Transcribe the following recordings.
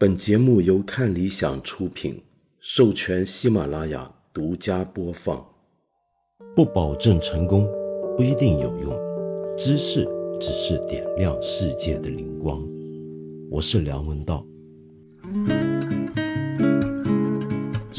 本节目由看理想出品，授权喜马拉雅独家播放。不保证成功，不一定有用。知识只是点亮世界的灵光。我是梁文道。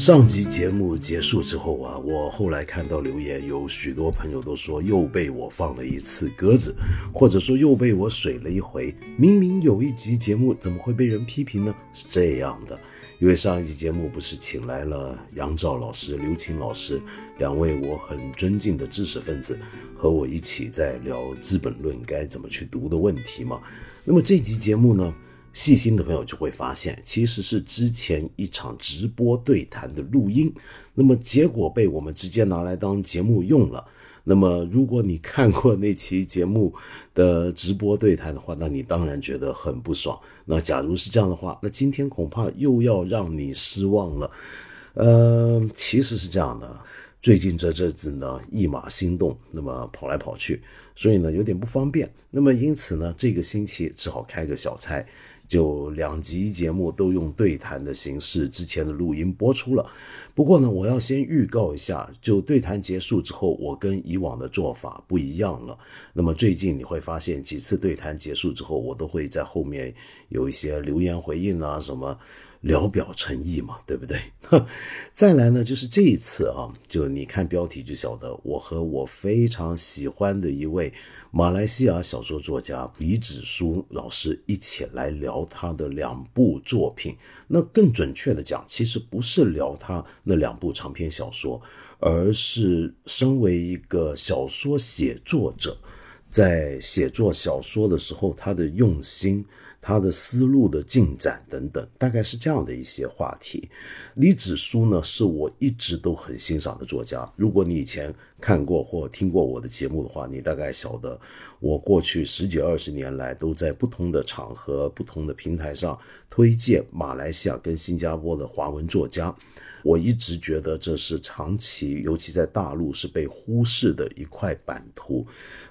上集节目结束之后啊，我后来看到留言，有许多朋友都说又被我放了一次鸽子，或者说又被我水了一回。明明有一集节目，怎么会被人批评呢？是这样的，因为上一集节目不是请来了杨照老师、刘琴老师两位我很尊敬的知识分子，和我一起在聊《资本论》该怎么去读的问题吗？那么这集节目呢？细心的朋友就会发现，其实是之前一场直播对谈的录音，那么结果被我们直接拿来当节目用了。那么如果你看过那期节目的直播对谈的话，那你当然觉得很不爽。那假如是这样的话，那今天恐怕又要让你失望了。呃，其实是这样的，最近这阵子呢，一马心动，那么跑来跑去，所以呢有点不方便。那么因此呢，这个星期只好开个小差。就两集节目都用对谈的形式，之前的录音播出了。不过呢，我要先预告一下，就对谈结束之后，我跟以往的做法不一样了。那么最近你会发现，几次对谈结束之后，我都会在后面有一些留言回应啊什么。聊表诚意嘛，对不对？再来呢，就是这一次啊，就你看标题就晓得，我和我非常喜欢的一位马来西亚小说作家李子书老师一起来聊他的两部作品。那更准确的讲，其实不是聊他那两部长篇小说，而是身为一个小说写作者，在写作小说的时候，他的用心。他的思路的进展等等，大概是这样的一些话题。李子书呢，是我一直都很欣赏的作家。如果你以前看过或听过我的节目的话，你大概晓得，我过去十几二十年来都在不同的场合、不同的平台上推荐马来西亚跟新加坡的华文作家。我一直觉得这是长期，尤其在大陆是被忽视的一块版图。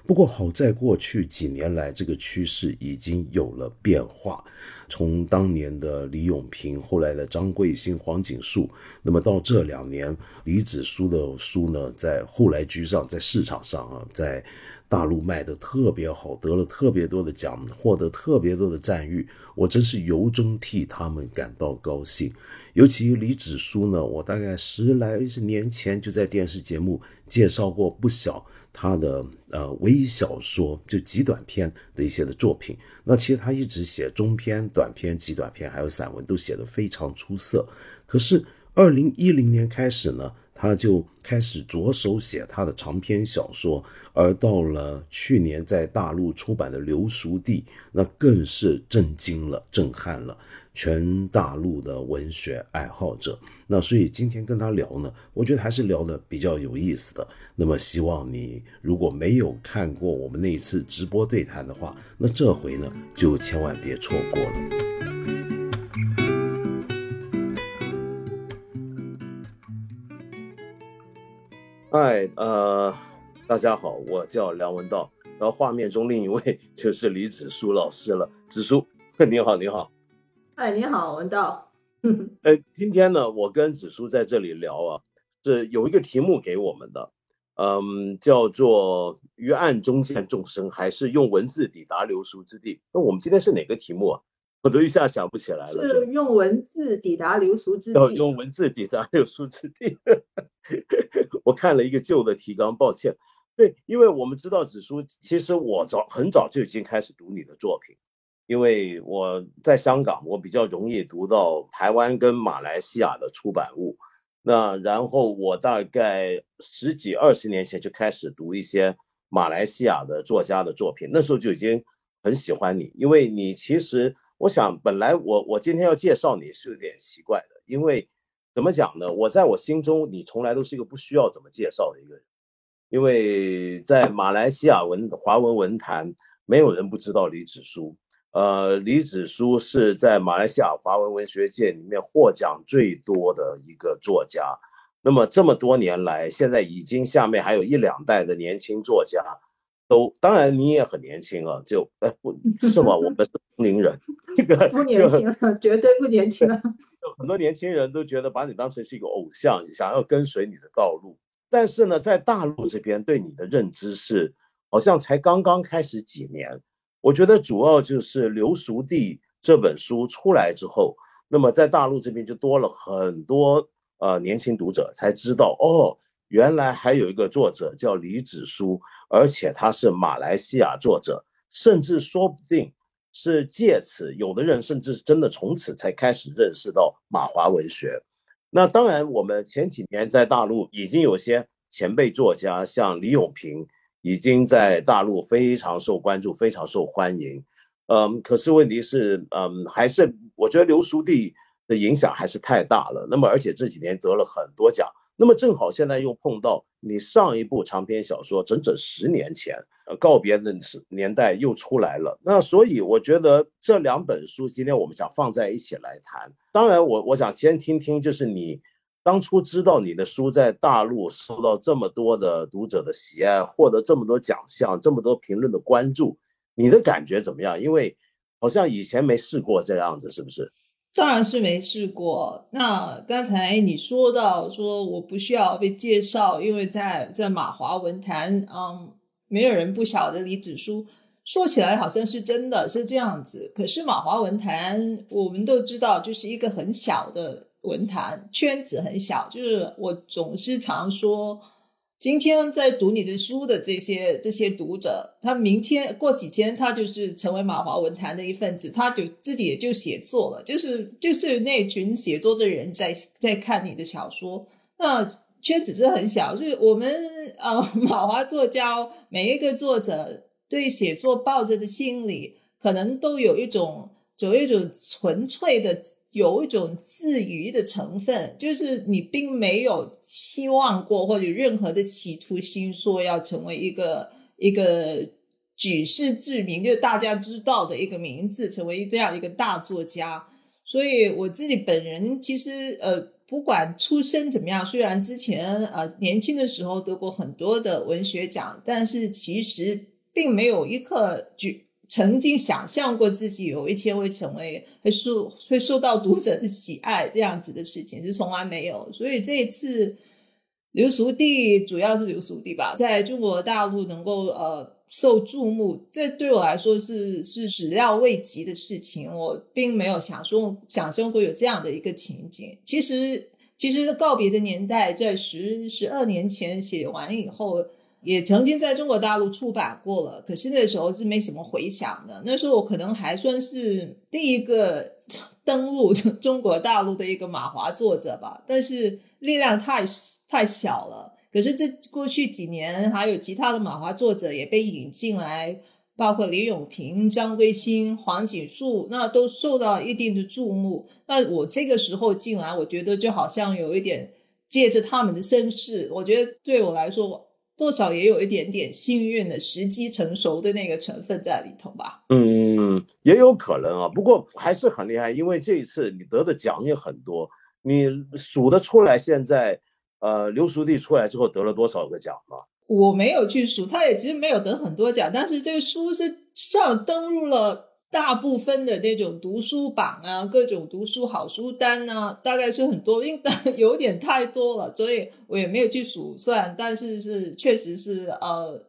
不过好在过去几年来，这个趋势已经有了变化。从当年的李永平，后来的张贵兴、黄锦树，那么到这两年，李子书的书呢，在后来居上，在市场上啊，在大陆卖的特别好，得了特别多的奖，获得特别多的赞誉。我真是由衷替他们感到高兴。尤其李子书呢，我大概十来十年前就在电视节目介绍过不少他的呃微小说，就极短篇的一些的作品。那其实他一直写中篇、短篇、极短篇，还有散文，都写得非常出色。可是二零一零年开始呢，他就开始着手写他的长篇小说，而到了去年在大陆出版的《流俗地》，那更是震惊了、震撼了。全大陆的文学爱好者，那所以今天跟他聊呢，我觉得还是聊的比较有意思的。那么希望你如果没有看过我们那一次直播对谈的话，那这回呢就千万别错过了。嗨，呃，大家好，我叫梁文道，然后画面中另一位 就是李子书老师了。子书，你好，你好。哎，你好，文道。呃，今天呢，我跟子书在这里聊啊，是有一个题目给我们的，嗯，叫做“于暗中见众生”，还是用文字抵达流俗之地？那我们今天是哪个题目啊？我都一下想不起来了。是用文字抵达流俗之地。要用文字抵达流俗之地。我看了一个旧的提纲，抱歉。对，因为我们知道子书，其实我早很早就已经开始读你的作品。因为我在香港，我比较容易读到台湾跟马来西亚的出版物。那然后我大概十几二十年前就开始读一些马来西亚的作家的作品，那时候就已经很喜欢你，因为你其实我想本来我我今天要介绍你是有点奇怪的，因为怎么讲呢？我在我心中你从来都是一个不需要怎么介绍的一个人，因为在马来西亚文华文文坛，没有人不知道李子书。呃，李子书是在马来西亚华文文学界里面获奖最多的一个作家。那么这么多年来，现在已经下面还有一两代的年轻作家，都，当然你也很年轻啊，就哎不是吗？我们是同龄人，这个 不年轻了，绝对不年轻了。很多年轻人都觉得把你当成是一个偶像，想要跟随你的道路。但是呢，在大陆这边对你的认知是，好像才刚刚开始几年。我觉得主要就是《刘熟弟》这本书出来之后，那么在大陆这边就多了很多呃年轻读者才知道，哦，原来还有一个作者叫李子书，而且他是马来西亚作者，甚至说不定是借此，有的人甚至是真的从此才开始认识到马华文学。那当然，我们前几年在大陆已经有些前辈作家，像李永平，已经在大陆非常受关注，非常受欢迎。嗯，可是问题是，嗯，还是我觉得刘书弟的影响还是太大了。那么，而且这几年得了很多奖。那么正好现在又碰到你上一部长篇小说，整整十年前，呃，告别的年代又出来了。那所以我觉得这两本书今天我们想放在一起来谈。当然，我我想先听听，就是你当初知道你的书在大陆受到这么多的读者的喜爱，获得这么多奖项，这么多评论的关注，你的感觉怎么样？因为好像以前没试过这样子，是不是？当然是没试过。那刚才你说到说我不需要被介绍，因为在在马华文坛，嗯，没有人不晓得李子书。说起来好像是真的是这样子，可是马华文坛我们都知道，就是一个很小的文坛圈子，很小。就是我总是常说。今天在读你的书的这些这些读者，他明天过几天，他就是成为马华文坛的一份子，他就自己也就写作了，就是就是那群写作的人在在看你的小说，那圈子是很小，就是我们呃马华作家每一个作者对写作抱着的心理，可能都有一种有一种纯粹的。有一种自娱的成分，就是你并没有期望过或者任何的企图心，说要成为一个一个举世知名，就大家知道的一个名字，成为这样一个大作家。所以我自己本人其实呃，不管出身怎么样，虽然之前呃年轻的时候得过很多的文学奖，但是其实并没有一刻举。曾经想象过自己有一天会成为会受会受到读者的喜爱这样子的事情是从来没有，所以这一次刘熟弟主要是刘熟弟吧，在中国大陆能够呃受注目，这对我来说是是始料未及的事情，我并没有想说想象过有这样的一个情景。其实其实告别的年代在十十二年前写完以后。也曾经在中国大陆出版过了，可是那时候是没什么回响的。那时候我可能还算是第一个 登陆中国大陆的一个马华作者吧，但是力量太太小了。可是这过去几年，还有其他的马华作者也被引进来，包括李永平、张归新、黄锦树，那都受到一定的注目。那我这个时候进来，我觉得就好像有一点借着他们的身世，我觉得对我来说。多少也有一点点幸运的时机成熟的那个成分在里头吧。嗯，也有可能啊。不过还是很厉害，因为这一次你得的奖也很多。你数得出来，现在呃，刘书弟出来之后得了多少个奖吗？我没有去数，他也其实没有得很多奖，但是这个书是上登入了。大部分的那种读书榜啊，各种读书好书单啊，大概是很多，因为 有点太多了，所以我也没有去数算。但是是确实是呃，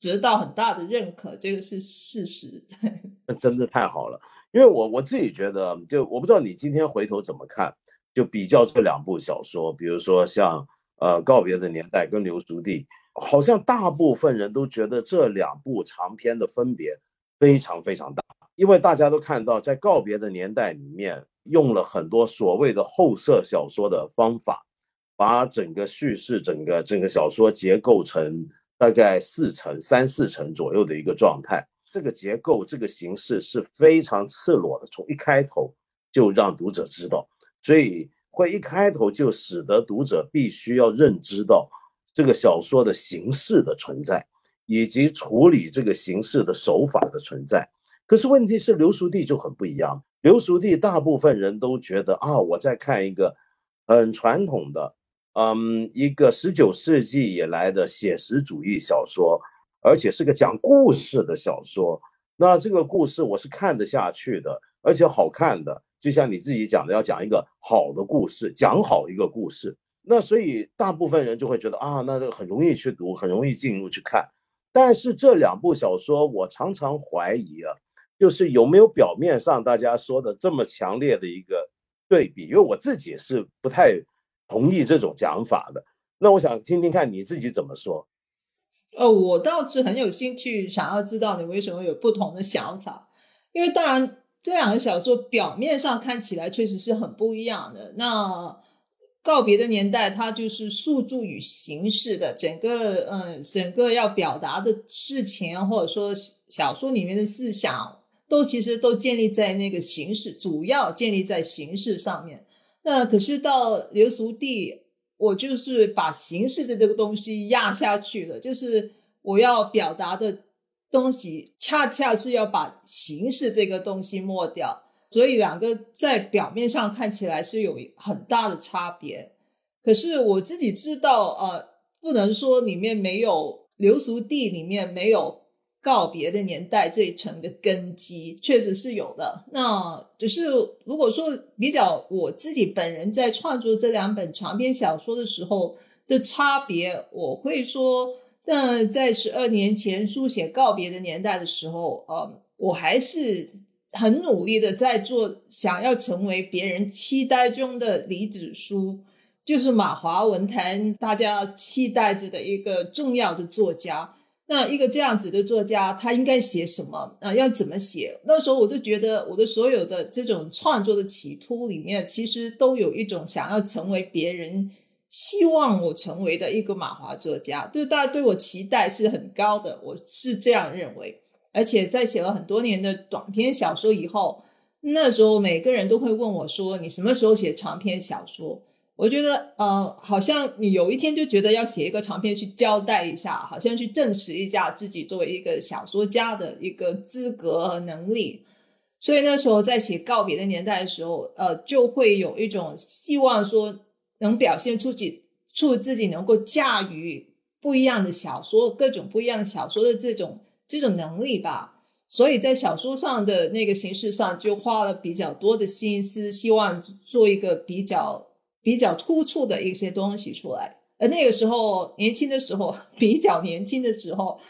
得到很大的认可，这个是事实。那真的太好了，因为我我自己觉得，就我不知道你今天回头怎么看，就比较这两部小说，比如说像呃《告别的年代》跟《流俗地》，好像大部分人都觉得这两部长篇的分别非常非常大。因为大家都看到，在告别的年代里面，用了很多所谓的后色小说的方法，把整个叙事、整个整个小说结构成大概四层、三四层左右的一个状态。这个结构、这个形式是非常赤裸的，从一开头就让读者知道，所以会一开头就使得读者必须要认知到这个小说的形式的存在，以及处理这个形式的手法的存在。可是问题是，刘熟地就很不一样。刘熟地，大部分人都觉得啊，我在看一个很传统的，嗯，一个十九世纪以来的写实主义小说，而且是个讲故事的小说。那这个故事我是看得下去的，而且好看的。就像你自己讲的，要讲一个好的故事，讲好一个故事。那所以大部分人就会觉得啊，那这个很容易去读，很容易进入去看。但是这两部小说，我常常怀疑啊，就是有没有表面上大家说的这么强烈的一个对比？因为我自己是不太同意这种讲法的。那我想听听看你自己怎么说。呃，我倒是很有兴趣，想要知道你为什么有不同的想法。因为当然，这两个小说表面上看起来确实是很不一样的。那告别的年代，它就是诉诸于形式的，整个嗯，整个要表达的事情，或者说小说里面的思想，都其实都建立在那个形式，主要建立在形式上面。那可是到流俗地。我就是把形式的这个东西压下去了，就是我要表达的东西，恰恰是要把形式这个东西抹掉，所以两个在表面上看起来是有很大的差别。可是我自己知道，呃，不能说里面没有流俗地，里面没有。告别的年代这一层的根基确实是有的，那只是如果说比较我自己本人在创作这两本长篇小说的时候的差别，我会说，那在十二年前书写告别的年代的时候，呃，我还是很努力的在做，想要成为别人期待中的李子书，就是马华文坛大家期待着的一个重要的作家。那一个这样子的作家，他应该写什么啊？要怎么写？那时候我都觉得，我的所有的这种创作的企图里面，其实都有一种想要成为别人希望我成为的一个马华作家，就大家对我期待是很高的，我是这样认为。而且在写了很多年的短篇小说以后，那时候每个人都会问我说：“你什么时候写长篇小说？”我觉得，呃，好像你有一天就觉得要写一个长篇去交代一下，好像去证实一下自己作为一个小说家的一个资格和能力。所以那时候在写告别的年代的时候，呃，就会有一种希望说能表现出己出自己能够驾驭不一样的小说，各种不一样的小说的这种这种能力吧。所以在小说上的那个形式上，就花了比较多的心思，希望做一个比较。比较突出的一些东西出来，而那个时候年轻的时候，比较年轻的时候，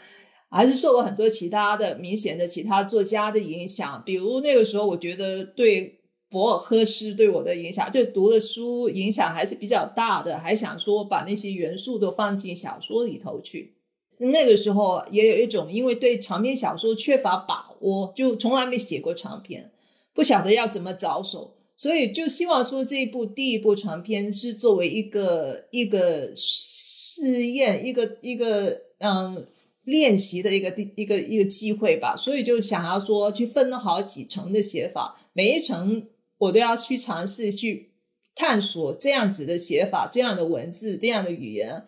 还是受了很多其他的明显的其他作家的影响。比如那个时候，我觉得对博尔赫斯对我的影响，就读的书影响还是比较大的，还想说把那些元素都放进小说里头去。那个时候也有一种因为对长篇小说缺乏把握，就从来没写过长篇，不晓得要怎么着手。所以就希望说这一部第一部长篇是作为一个一个试验，一个一个嗯练习的一个第一个一个机会吧。所以就想要说去分好几层的写法，每一层我都要去尝试去探索这样子的写法、这样的文字、这样的语言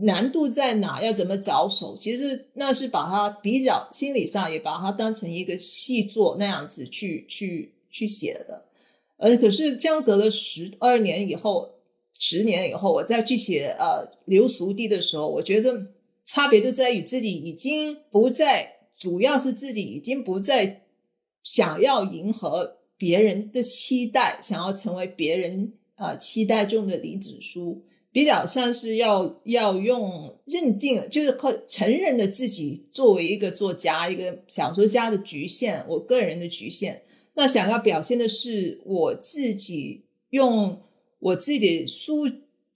难度在哪，要怎么着手。其实那是把它比较心理上也把它当成一个细作那样子去去去写的。呃，可是相隔了十二年以后，十年以后，我再去写呃流俗地的时候，我觉得差别就在于自己已经不再，主要是自己已经不再想要迎合别人的期待，想要成为别人呃期待中的李子书，比较像是要要用认定，就是靠承认的自己作为一个作家、一个小说家的局限，我个人的局限。那想要表现的是我自己用我自己的书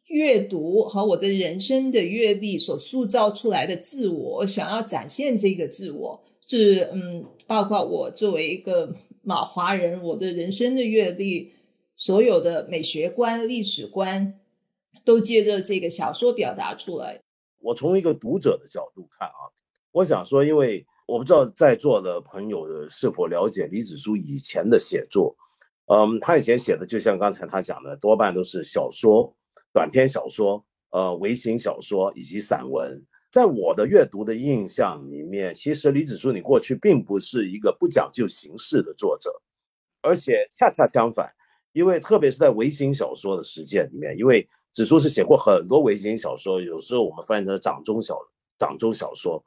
阅读和我的人生的阅历所塑造出来的自我，想要展现这个自我是嗯，包括我作为一个马华人，我的人生的阅历，所有的美学观、历史观，都借着这个小说表达出来。我从一个读者的角度看啊，我想说，因为。我不知道在座的朋友是否了解李子书以前的写作，嗯，他以前写的就像刚才他讲的，多半都是小说、短篇小说、呃，微型小说以及散文。在我的阅读的印象里面，其实李子书你过去并不是一个不讲究形式的作者，而且恰恰相反，因为特别是在微型小说的实践里面，因为子书是写过很多微型小说，有时候我们翻译成掌中小掌中小说。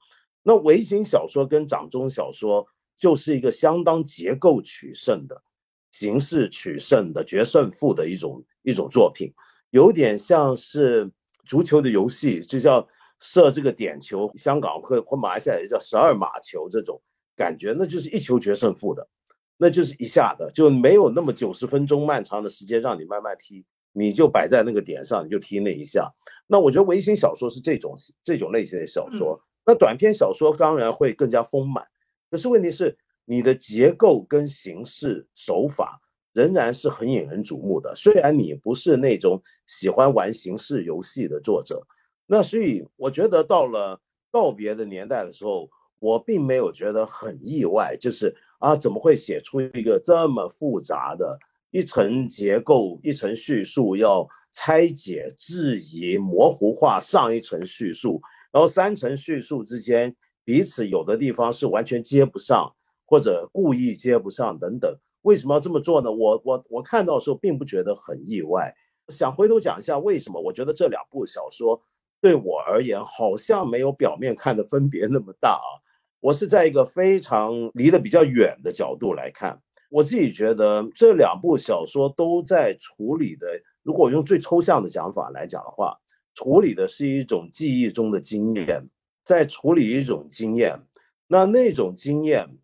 那微型小说跟掌中小说就是一个相当结构取胜的、形式取胜的决胜负的一种一种作品，有点像是足球的游戏，就叫射这个点球，香港或或马来西亚也叫十二码球这种感觉，那就是一球决胜负的，那就是一下的，就没有那么九十分钟漫长的时间让你慢慢踢。你就摆在那个点上，你就踢那一下。那我觉得微型小说是这种这种类型的小说。那短篇小说当然会更加丰满，可是问题是你的结构跟形式手法仍然是很引人瞩目的。虽然你不是那种喜欢玩形式游戏的作者，那所以我觉得到了告别的年代的时候，我并没有觉得很意外，就是啊，怎么会写出一个这么复杂的？一层结构，一层叙述要拆解、质疑、模糊化上一层叙述，然后三层叙述之间彼此有的地方是完全接不上，或者故意接不上等等。为什么要这么做呢？我我我看到的时候并不觉得很意外。想回头讲一下为什么？我觉得这两部小说对我而言好像没有表面看的分别那么大啊。我是在一个非常离得比较远的角度来看。我自己觉得这两部小说都在处理的，如果用最抽象的讲法来讲的话，处理的是一种记忆中的经验，在处理一种经验。那那种经验，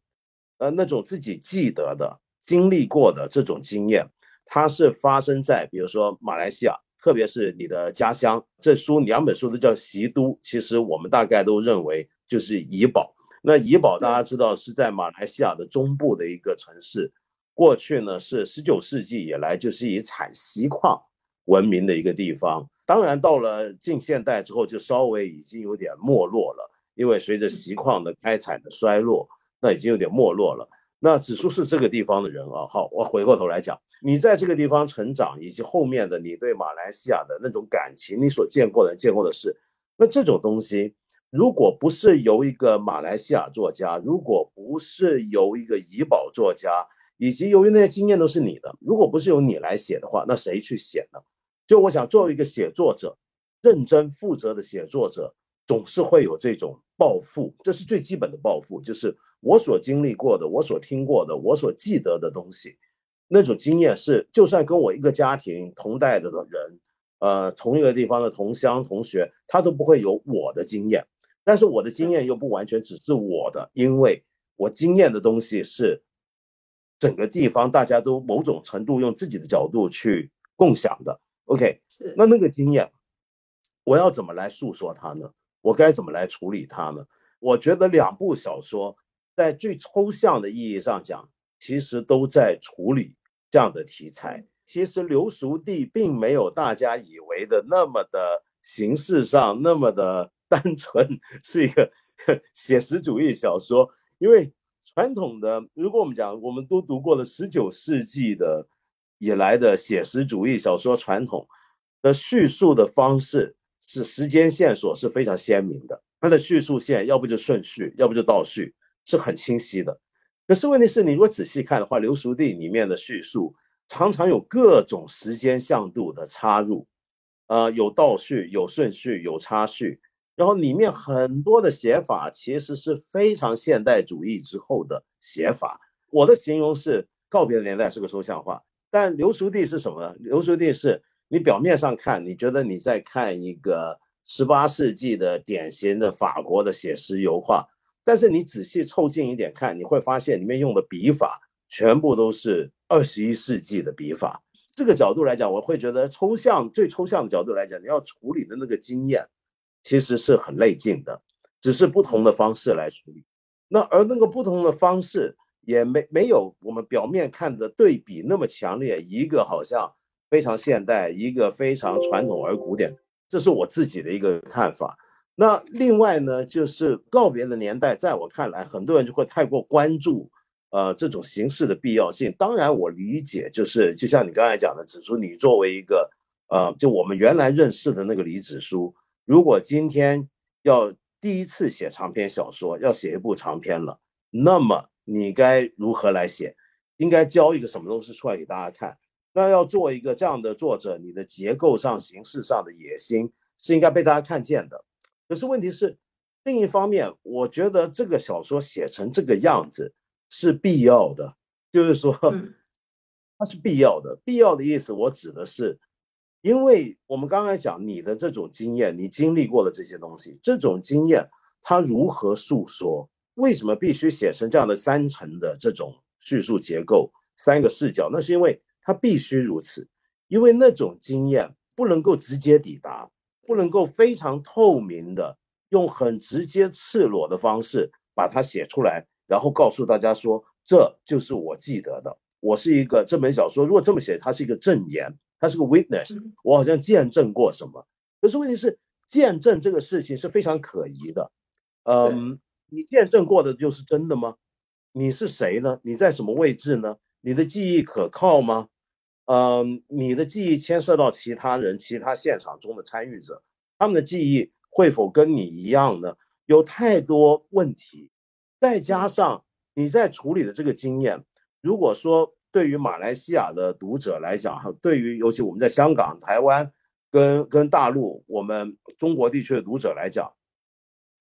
呃，那种自己记得的、经历过的这种经验，它是发生在比如说马来西亚，特别是你的家乡。这书两本书都叫习都，其实我们大概都认为就是怡保。那怡保大家知道是在马来西亚的中部的一个城市。过去呢是十九世纪以来就是以产锡矿闻名的一个地方，当然到了近现代之后就稍微已经有点没落了，因为随着锡矿的开采的衰落，那已经有点没落了。那指数是这个地方的人啊，好，我回过头来讲，你在这个地方成长，以及后面的你对马来西亚的那种感情，你所见过的、见过的事，那这种东西，如果不是由一个马来西亚作家，如果不是由一个怡保作家，以及由于那些经验都是你的，如果不是由你来写的话，那谁去写呢？就我想，作为一个写作者，认真负责的写作者，总是会有这种抱负，这是最基本的抱负，就是我所经历过的，我所听过的，我所记得的东西，那种经验是，就算跟我一个家庭同代的的人，呃，同一个地方的同乡同学，他都不会有我的经验，但是我的经验又不完全只是我的，因为我经验的东西是。整个地方大家都某种程度用自己的角度去共享的，OK，那那个经验，我要怎么来诉说它呢？我该怎么来处理它呢？我觉得两部小说在最抽象的意义上讲，其实都在处理这样的题材。其实刘熟地并没有大家以为的那么的形式上那么的单纯，是一个 写实主义小说，因为。传统的，如果我们讲，我们都读过了十九世纪的以来的写实主义小说传统的叙述的方式，是时间线索是非常鲜明的。它的叙述线要不就顺序，要不就倒叙，是很清晰的。可是问题是你如果仔细看的话，《刘熟地》里面的叙述常常有各种时间向度的插入，呃，有倒叙，有顺序，有插叙。然后里面很多的写法其实是非常现代主义之后的写法。我的形容是告别的年代是个抽象化，但刘熟弟是什么呢？刘熟弟是你表面上看，你觉得你在看一个十八世纪的典型的法国的写实油画，但是你仔细凑近一点看，你会发现里面用的笔法全部都是二十一世纪的笔法。这个角度来讲，我会觉得抽象最抽象的角度来讲，你要处理的那个经验。其实是很内劲的，只是不同的方式来处理。那而那个不同的方式也没没有我们表面看的对比那么强烈。一个好像非常现代，一个非常传统而古典，这是我自己的一个看法。那另外呢，就是告别的年代，在我看来，很多人就会太过关注呃这种形式的必要性。当然，我理解，就是就像你刚才讲的，指出你作为一个呃，就我们原来认识的那个李子书。如果今天要第一次写长篇小说，要写一部长篇了，那么你该如何来写？应该教一个什么东西出来给大家看？那要做一个这样的作者，你的结构上、形式上的野心是应该被大家看见的。可是问题是，另一方面，我觉得这个小说写成这个样子是必要的，就是说，它是必要的。必要的意思，我指的是，因为我们刚才讲你的这种经验，你经历过的这些东西，这种经验它如何诉说？为什么必须写成这样的三层的这种叙述结构，三个视角？那是因为它必须如此，因为那种经验不能够直接抵达，不能够非常透明的。用很直接、赤裸的方式把它写出来，然后告诉大家说：“这就是我记得的。我是一个这本小说，如果这么写，它是一个证言，它是个 witness，我好像见证过什么。可是问题是，见证这个事情是非常可疑的。嗯，你见证过的就是真的吗？你是谁呢？你在什么位置呢？你的记忆可靠吗？嗯，你的记忆牵涉到其他人、其他现场中的参与者，他们的记忆。”会否跟你一样呢？有太多问题，再加上你在处理的这个经验，如果说对于马来西亚的读者来讲，对于尤其我们在香港、台湾跟跟大陆，我们中国地区的读者来讲，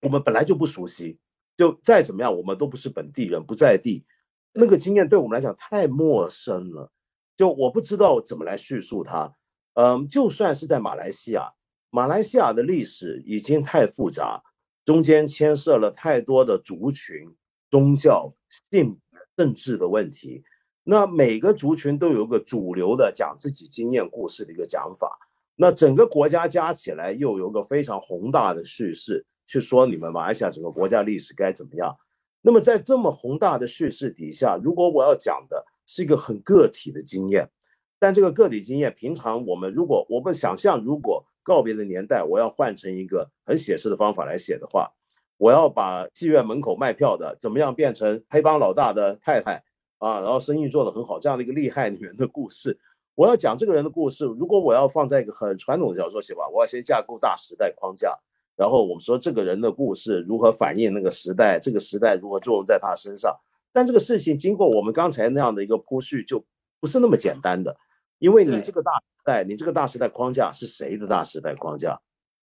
我们本来就不熟悉，就再怎么样，我们都不是本地人，不在地，那个经验对我们来讲太陌生了，就我不知道怎么来叙述它。嗯，就算是在马来西亚。马来西亚的历史已经太复杂，中间牵涉了太多的族群、宗教、性政治的问题。那每个族群都有个主流的讲自己经验故事的一个讲法。那整个国家加起来又有个非常宏大的叙事，去说你们马来西亚整个国家历史该怎么样。那么在这么宏大的叙事底下，如果我要讲的是一个很个体的经验，但这个个体经验，平常我们如果我们想象如果告别的年代，我要换成一个很写实的方法来写的话，我要把妓院门口卖票的怎么样变成黑帮老大的太太啊，然后生意做得很好这样的一个厉害女人的故事。我要讲这个人的故事，如果我要放在一个很传统的小说写法，我要先架构大时代框架，然后我们说这个人的故事如何反映那个时代，这个时代如何作用在他身上。但这个事情经过我们刚才那样的一个铺叙，就不是那么简单的，因为你这个大。时代你这个大时代框架是谁的大时代框架？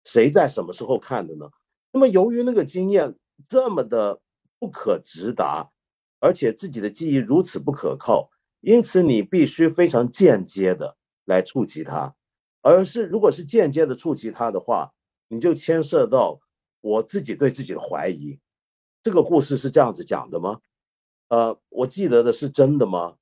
谁在什么时候看的呢？那么由于那个经验这么的不可直达，而且自己的记忆如此不可靠，因此你必须非常间接的来触及它。而是如果是间接的触及它的话，你就牵涉到我自己对自己的怀疑。这个故事是这样子讲的吗？呃，我记得的是真的吗？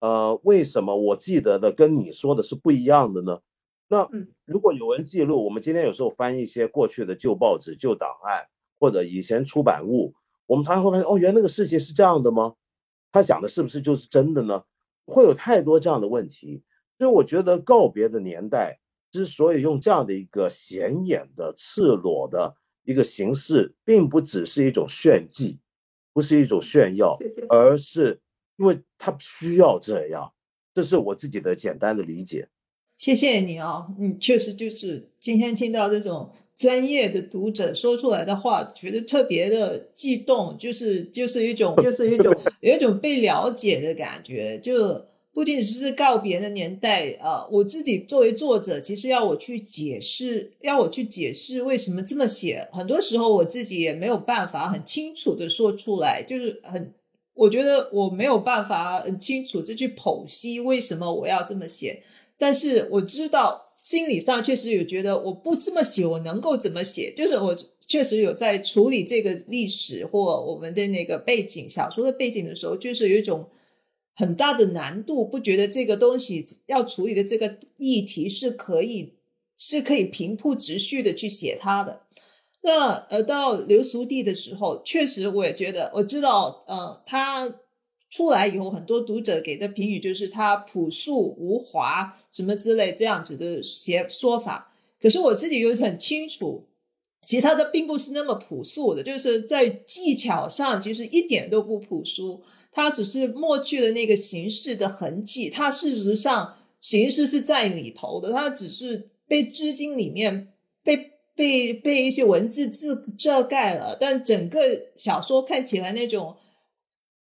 呃，为什么我记得的跟你说的是不一样的呢？那如果有人记录，我们今天有时候翻一些过去的旧报纸、旧档案或者以前出版物，我们常常会发现，哦，原来那个世界是这样的吗？他讲的是不是就是真的呢？会有太多这样的问题。所以我觉得告别的年代之所以用这样的一个显眼的、赤裸的一个形式，并不只是一种炫技，不是一种炫耀，而是。因为他需要这样，这是我自己的简单的理解。谢谢你啊，你，确实就是今天听到这种专业的读者说出来的话，觉得特别的激动，就是就是一种就是一种 有一种被了解的感觉。就不仅仅是告别的年代啊，我自己作为作者，其实要我去解释，要我去解释为什么这么写，很多时候我自己也没有办法很清楚的说出来，就是很。我觉得我没有办法很清楚的去剖析为什么我要这么写，但是我知道心理上确实有觉得我不这么写，我能够怎么写？就是我确实有在处理这个历史或我们的那个背景小说的背景的时候，就是有一种很大的难度，不觉得这个东西要处理的这个议题是可以是可以平铺直叙的去写它的。那呃，到刘淑娣的时候，确实我也觉得，我知道，呃，他出来以后，很多读者给的评语就是他朴素无华，什么之类这样子的写说法。可是我自己又很清楚，其实他的并不是那么朴素的，就是在技巧上其实一点都不朴素，他只是抹去了那个形式的痕迹，他事实上形式是在里头的，他只是被织金里面被。被被一些文字字遮盖了，但整个小说看起来那种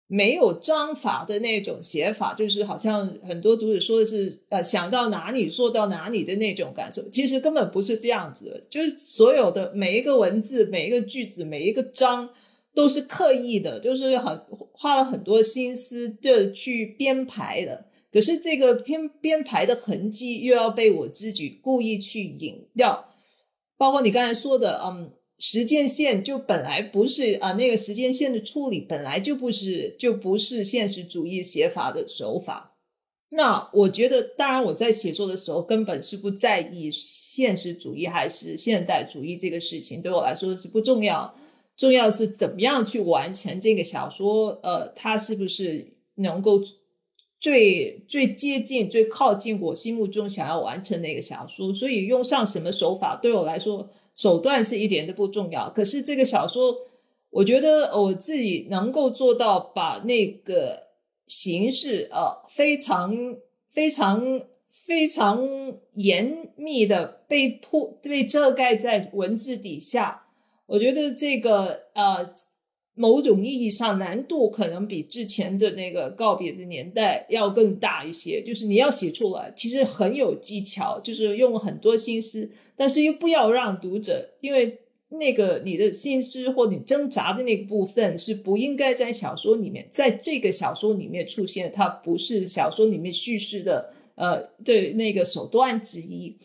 没有章法的那种写法，就是好像很多读者说的是，呃，想到哪里说到哪里的那种感受。其实根本不是这样子，就是所有的每一个文字、每一个句子、每一个章都是刻意的，就是很花了很多心思的去编排的。可是这个编编排的痕迹又要被我自己故意去隐掉，包括你刚才说的，嗯。时间线就本来不是啊，那个时间线的处理本来就不是就不是现实主义写法的手法。那我觉得，当然我在写作的时候根本是不在意现实主义还是现代主义这个事情，对我来说是不重要。重要是怎么样去完成这个小说，呃，它是不是能够最最接近、最靠近我心目中想要完成那个小说。所以用上什么手法，对我来说。手段是一点都不重要，可是这个小说，我觉得我自己能够做到把那个形式呃非常非常非常严密的被铺被遮盖在文字底下，我觉得这个呃。某种意义上，难度可能比之前的那个告别的年代要更大一些。就是你要写出来，其实很有技巧，就是用了很多心思，但是又不要让读者，因为那个你的心思或你挣扎的那个部分是不应该在小说里面，在这个小说里面出现，它不是小说里面叙事的呃的那个手段之一，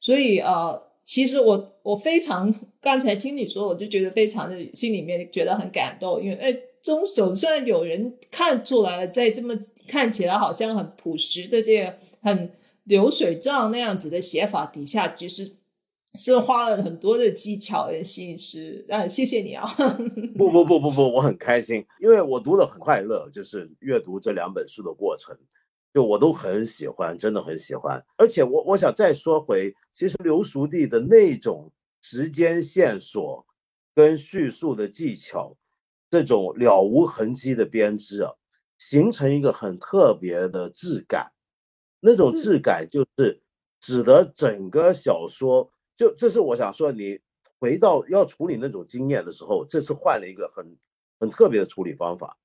所以呃。其实我我非常刚才听你说，我就觉得非常的心里面觉得很感动，因为哎，总总算有人看出来了，在这么看起来好像很朴实的这个很流水账那样子的写法底下，其实是花了很多的技巧跟心思。啊，谢谢你啊！不不不不不，我很开心，因为我读的很快乐，就是阅读这两本书的过程。就我都很喜欢，真的很喜欢。而且我我想再说回，其实刘熟弟的那种时间线索跟叙述的技巧，这种了无痕迹的编织啊，形成一个很特别的质感。那种质感就是使得整个小说，就这是我想说，你回到要处理那种经验的时候，这次换了一个很很特别的处理方法。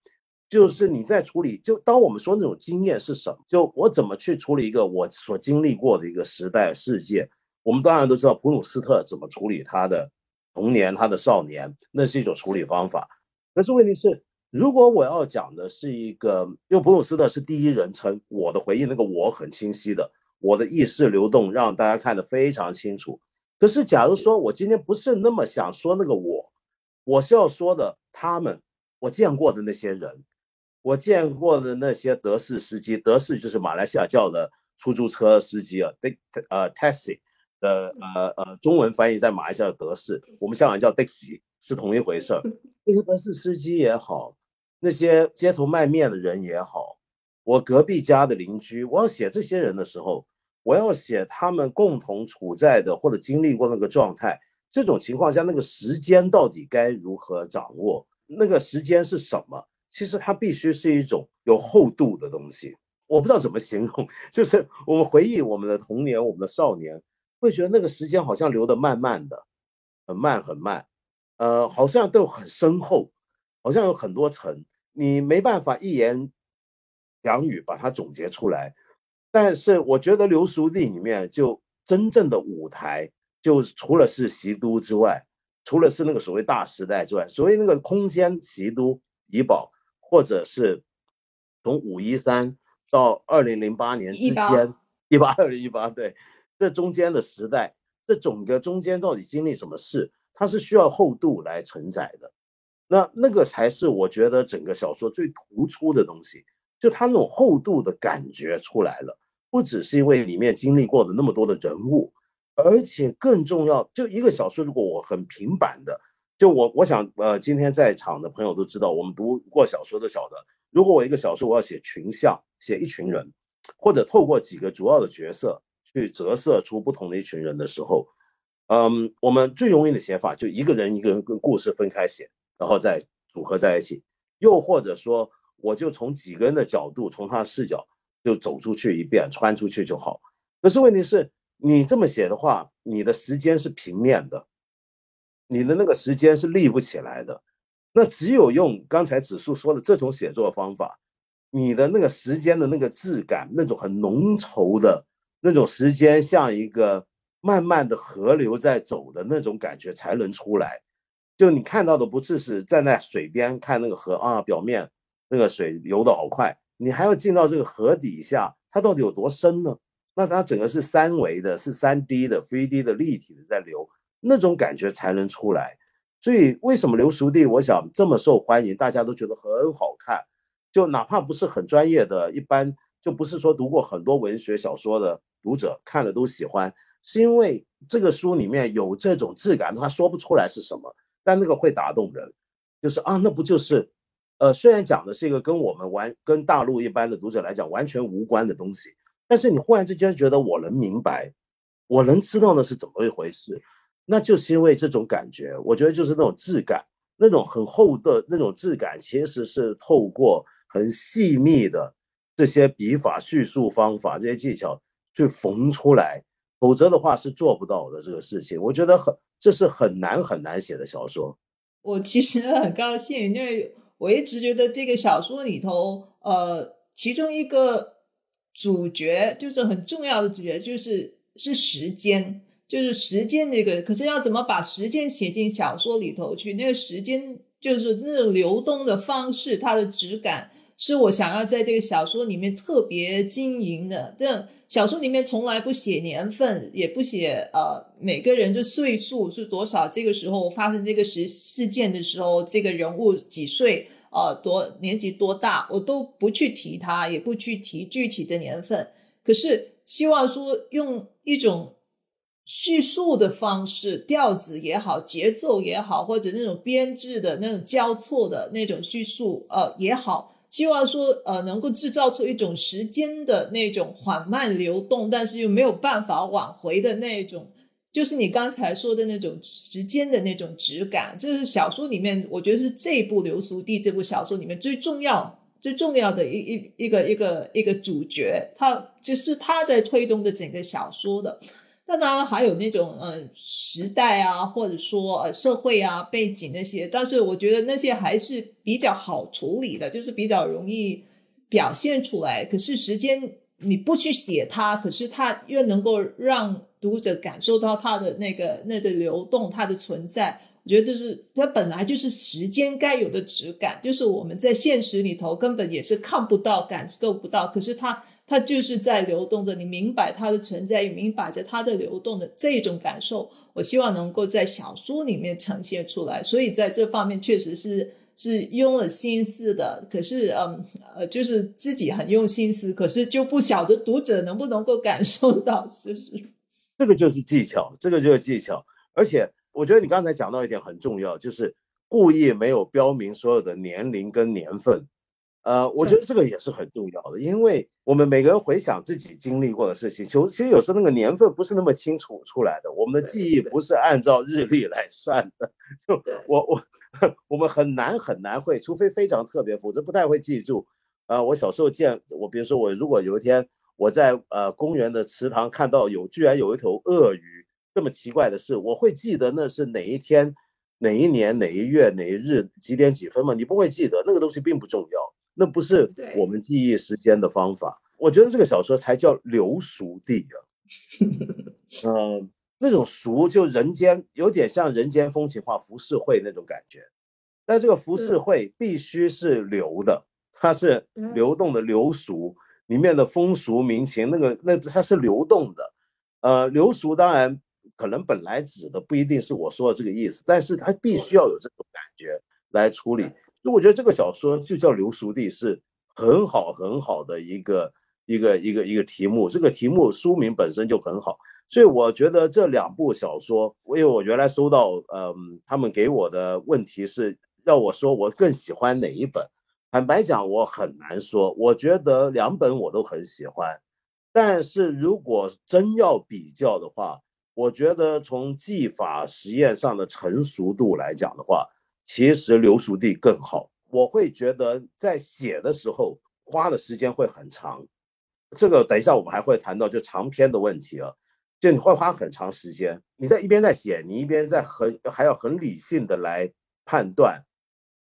就是你在处理，就当我们说那种经验是什么？就我怎么去处理一个我所经历过的一个时代世界？我们当然都知道普鲁斯特怎么处理他的童年、他的少年，那是一种处理方法。可是问题是，如果我要讲的是一个，因为普鲁斯特是第一人称，我的回忆那个我很清晰的，我的意识流动让大家看得非常清楚。可是假如说我今天不是那么想说那个我，我是要说的他们，我见过的那些人。我见过的那些德式司机，德式就是马来西亚叫的出租车司机啊，的呃 taxi 的呃呃中文翻译在马来西亚的德式，我们香港叫 taxi 是同一回事儿。那些德式司机也好，那些街头卖面的人也好，我隔壁家的邻居，我要写这些人的时候，我要写他们共同处在的或者经历过那个状态，这种情况下那个时间到底该如何掌握？那个时间是什么？其实它必须是一种有厚度的东西，我不知道怎么形容。就是我们回忆我们的童年、我们的少年，会觉得那个时间好像流得慢慢的，很慢很慢，呃，好像都很深厚，好像有很多层，你没办法一言两语把它总结出来。但是我觉得《流俗地》里面就真正的舞台，就除了是习都之外，除了是那个所谓大时代之外，所谓那个空间习都怡保。或者是从五一三到二零零八年之间，一八二零一八对，这中间的时代，这整个中间到底经历什么事，它是需要厚度来承载的。那那个才是我觉得整个小说最突出的东西，就它那种厚度的感觉出来了。不只是因为里面经历过的那么多的人物，而且更重要，就一个小说，如果我很平板的。就我我想，呃，今天在场的朋友都知道，我们读过小说都晓得，如果我一个小说我要写群像，写一群人，或者透过几个主要的角色去折射出不同的一群人的时候，嗯，我们最容易的写法就一个人一个人跟故事分开写，然后再组合在一起，又或者说我就从几个人的角度，从他的视角就走出去一遍，穿出去就好。可是问题是，你这么写的话，你的时间是平面的。你的那个时间是立不起来的，那只有用刚才指数说的这种写作方法，你的那个时间的那个质感，那种很浓稠的那种时间，像一个慢慢的河流在走的那种感觉才能出来。就你看到的不只是站在水边看那个河啊，表面那个水流的好快，你还要进到这个河底下，它到底有多深呢？那它整个是三维的，是三 D 的、3D 的立体的在流，那种感觉才能出来。所以为什么流俗地我想这么受欢迎，大家都觉得很好看，就哪怕不是很专业的，一般就不是说读过很多文学小说的读者看了都喜欢，是因为这个书里面有这种质感，他说不出来是什么，但那个会打动人，就是啊，那不就是，呃，虽然讲的是一个跟我们完跟大陆一般的读者来讲完全无关的东西。但是你忽然之间觉得我能明白，我能知道那是怎么一回事，那就是因为这种感觉。我觉得就是那种质感，那种很厚的那种质感，其实是透过很细密的这些笔法、叙述方法、这些技巧去缝出来，否则的话是做不到的。这个事情，我觉得很，这是很难很难写的小说。我其实很高兴，因为我一直觉得这个小说里头，呃，其中一个。主角就是很重要的主角，就是是时间，就是时间这个。可是要怎么把时间写进小说里头去？那个时间就是那种流动的方式，它的质感是我想要在这个小说里面特别经营的。这小说里面从来不写年份，也不写呃每个人的岁数是多少，这个时候发生这个事事件的时候，这个人物几岁。呃，多年纪多大，我都不去提他，也不去提具体的年份。可是希望说用一种叙述的方式，调子也好，节奏也好，或者那种编制的那种交错的那种叙述，呃也好，希望说呃能够制造出一种时间的那种缓慢流动，但是又没有办法挽回的那种。就是你刚才说的那种时间的那种质感，这是小说里面，我觉得是这部《流苏地》这部小说里面最重要、最重要的一一一个一个一个主角，他就是他在推动的整个小说的。那当然还有那种呃时代啊，或者说社会啊背景那些，但是我觉得那些还是比较好处理的，就是比较容易表现出来。可是时间你不去写它，可是它又能够让。读者感受到它的那个那个流动，它的存在，我觉得就是它本来就是时间该有的质感，就是我们在现实里头根本也是看不到、感受不到，可是它它就是在流动着，你明白它的存在，也明白着它的流动的这种感受，我希望能够在小说里面呈现出来，所以在这方面确实是是用了心思的，可是嗯呃，就是自己很用心思，可是就不晓得读者能不能够感受到，就是。这个就是技巧，这个就是技巧。而且我觉得你刚才讲到一点很重要，就是故意没有标明所有的年龄跟年份。呃，我觉得这个也是很重要的，因为我们每个人回想自己经历过的事情，就其实有时候那个年份不是那么清楚出来的。我们的记忆不是按照日历来算的，就我我我们很难很难会，除非非常特别，否则不太会记住。呃，我小时候见我，比如说我如果有一天。我在呃公园的池塘看到有居然有一头鳄鱼，这么奇怪的事，我会记得那是哪一天、哪一年、哪一月、哪一日几点几分吗？你不会记得那个东西并不重要，那不是我们记忆时间的方法。我觉得这个小说才叫流俗地啊，嗯，那种俗就人间有点像人间风情画浮世绘那种感觉，但这个浮世绘必须是流的，它是流动的流俗。里面的风俗民情，那个那它是流动的，呃，流俗当然可能本来指的不一定是我说的这个意思，但是它必须要有这种感觉来处理。所以我觉得这个小说就叫流俗地是很好很好的一个一个一个一个题目，这个题目书名本身就很好。所以我觉得这两部小说，因为我原来收到，嗯，他们给我的问题是要我说我更喜欢哪一本。坦白讲，我很难说。我觉得两本我都很喜欢，但是如果真要比较的话，我觉得从技法实验上的成熟度来讲的话，其实《刘熟地》更好。我会觉得在写的时候花的时间会很长，这个等一下我们还会谈到就长篇的问题啊，就你会花很长时间，你在一边在写，你一边在很还要很理性的来判断。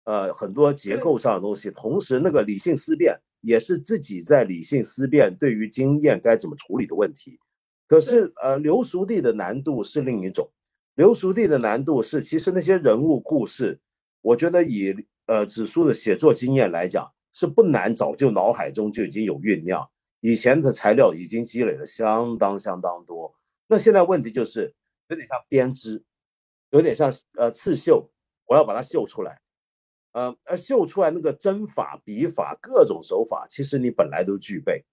呃很多结构上的东西，同时那个理性思辨也是自己在理性思辨对于经验该怎么处理的问题。可是呃刘熟地的难度是另一种，刘熟地的难度是其实那些人物故事，我觉得以呃子书的写作经验来讲是不难，早就脑海中就已经有酝酿，以前的材料已经积累了相当相当多。那现在问题就是有点像编织，有点像呃刺绣，我要把它绣出来，呃，而绣出来那个针法、笔法各种手法，其实你本来都具备。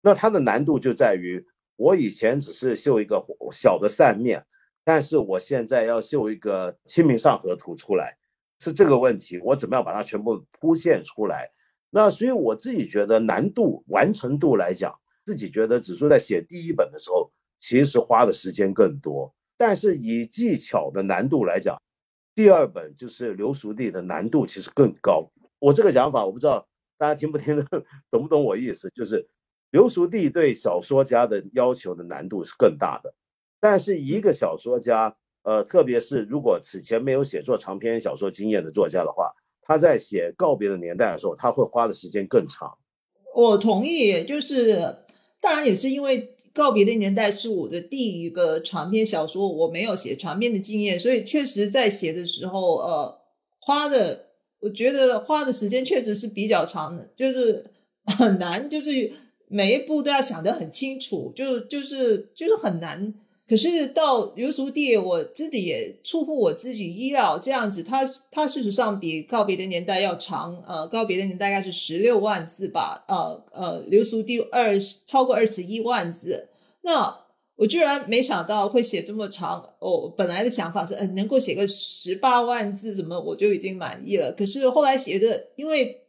那它的难度就在于，我以前只是绣一个小的扇面，但是我现在要绣一个《清明上河图》出来，是这个问题，我怎么样把它全部铺现出来？那所以我自己觉得难度、完成度来讲，自己觉得指数在写第一本的时候。其实花的时间更多，但是以技巧的难度来讲，第二本就是刘熟弟的难度其实更高。我这个讲法我不知道大家听不听得懂不懂我意思，就是刘熟弟对小说家的要求的难度是更大的。但是一个小说家，呃，特别是如果此前没有写作长篇小说经验的作家的话，他在写告别的年代的时候，他会花的时间更长。我同意，就是当然也是因为。告别的年代是我的第一个长篇小说，我没有写长篇的经验，所以确实在写的时候，呃，花的我觉得花的时间确实是比较长的，就是 很难，就是每一步都要想得很清楚，就就是就是很难。可是到流俗地，我自己也出乎我自己意料，这样子，它它事实上比告别的年代要长，呃，告别的年代大概是十六万字吧，呃呃，流俗地二超过二十一万字，那我居然没想到会写这么长，我本来的想法是，嗯，能够写个十八万字，怎么我就已经满意了。可是后来写着，因为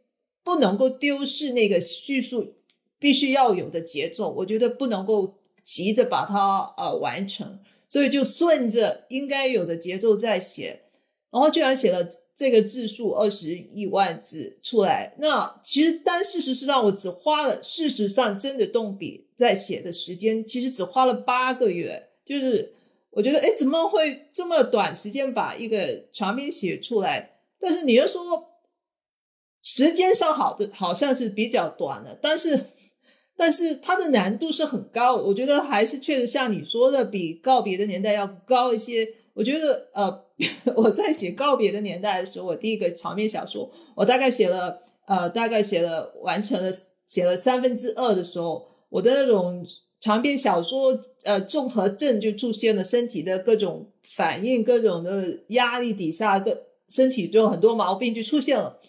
不能够丢失那个叙述必须要有的节奏，我觉得不能够。急着把它呃完成，所以就顺着应该有的节奏在写，然后居然写了这个字数二十亿万字出来。那其实，但事实上我只花了，事实上真的动笔在写的时间，其实只花了八个月。就是我觉得，哎，怎么会这么短时间把一个长篇写出来？但是你又说时间上好的好像是比较短的，但是。但是它的难度是很高，我觉得还是确实像你说的，比告别的年代要高一些。我觉得，呃，我在写告别的年代的时候，我第一个长篇小说，我大概写了，呃，大概写了完成了，写了三分之二的时候，我的那种长篇小说，呃，综合症就出现了，身体的各种反应，各种的压力底下，各身体就很多毛病就出现了。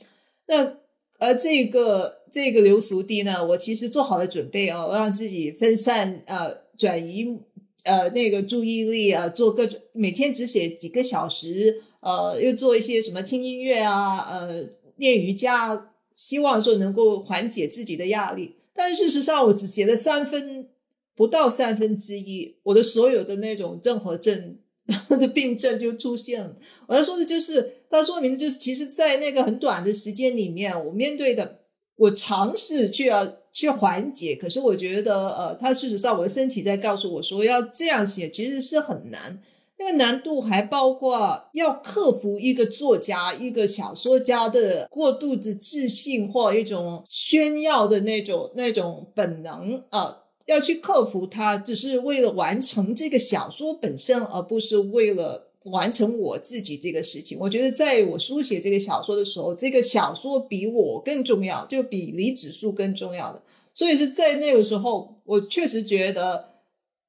那而这个。这个流俗地呢，我其实做好了准备哦，让自己分散呃转移呃那个注意力啊，做各种每天只写几个小时，呃，又做一些什么听音乐啊，呃，练瑜伽，希望说能够缓解自己的压力。但事实上，我只写了三分不到三分之一，我的所有的那种综合症 的病症就出现了。我要说的就是，它说明就是，其实，在那个很短的时间里面，我面对的。我尝试去要去缓解，可是我觉得，呃，他事实上我的身体在告诉我说，要这样写其实是很难。那个难度还包括要克服一个作家、一个小说家的过度的自信或一种炫耀的那种那种本能啊，要去克服它，只是为了完成这个小说本身，而不是为了。完成我自己这个事情，我觉得在我书写这个小说的时候，这个小说比我更重要，就比李子树更重要的。所以是在那个时候，我确实觉得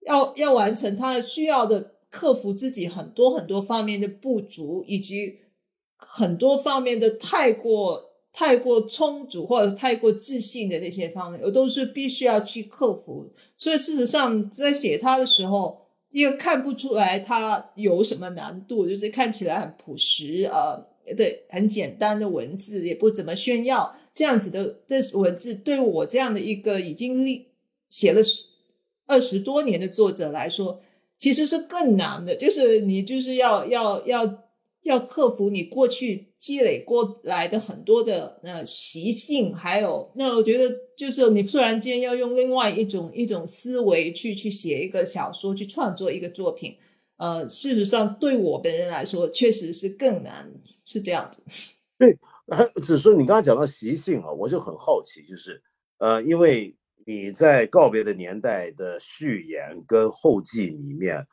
要要完成他需要的，克服自己很多很多方面的不足，以及很多方面的太过太过充足或者太过自信的那些方面，我都是必须要去克服。所以事实上，在写他的时候。因为看不出来它有什么难度，就是看起来很朴实，呃，对，很简单的文字，也不怎么炫耀，这样子的的文字，对我这样的一个已经历写了二十多年的作者来说，其实是更难的，就是你就是要要要。要克服你过去积累过来的很多的呃习性，还有那我觉得就是你突然间要用另外一种一种思维去去写一个小说，去创作一个作品，呃，事实上对我本人来说确实是更难，是这样子。对，只是你刚刚讲到习性啊，我就很好奇，就是呃，因为你在告别的年代的序言跟后记里面，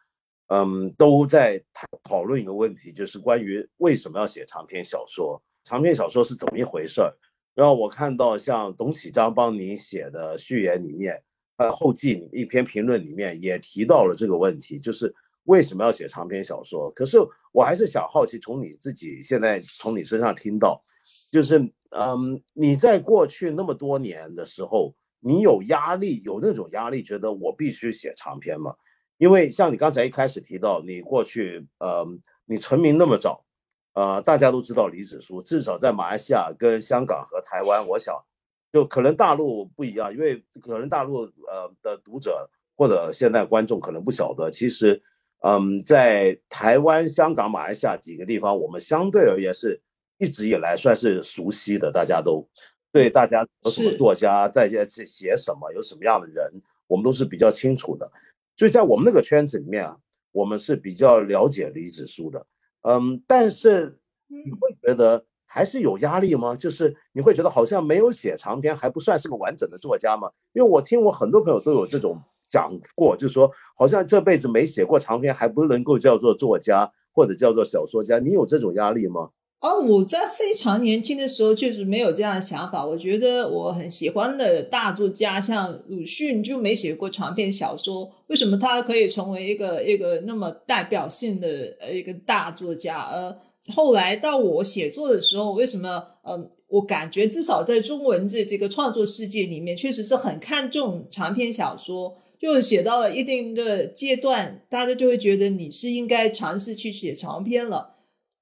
嗯，都在讨论一个问题，就是关于为什么要写长篇小说，长篇小说是怎么一回事儿。然后我看到像董启章帮你写的序言里面，呃，后记一篇评论里面也提到了这个问题，就是为什么要写长篇小说？可是我还是想好奇，从你自己现在从你身上听到，就是嗯，你在过去那么多年的时候，你有压力，有那种压力，觉得我必须写长篇吗？因为像你刚才一开始提到，你过去呃，你成名那么早。呃，大家都知道李子书，至少在马来西亚、跟香港和台湾，我想就可能大陆不一样，因为可能大陆呃的读者或者现在观众可能不晓得，其实嗯，在台湾、香港、马来西亚几个地方，我们相对而言是一直以来算是熟悉的，大家都对大家有什么作家在写写什么，有什么样的人，我们都是比较清楚的，所以在我们那个圈子里面啊，我们是比较了解李子书的。嗯，但是你会觉得还是有压力吗？就是你会觉得好像没有写长篇还不算是个完整的作家吗？因为我听我很多朋友都有这种讲过，就是说好像这辈子没写过长篇还不能够叫做作家或者叫做小说家，你有这种压力吗？哦，我在非常年轻的时候确实没有这样的想法。我觉得我很喜欢的大作家，像鲁迅就没写过长篇小说。为什么他可以成为一个一个那么代表性的呃一个大作家？呃，后来到我写作的时候，为什么嗯，我感觉至少在中文这这个创作世界里面，确实是很看重长篇小说。就写到了一定的阶段，大家就会觉得你是应该尝试去写长篇了。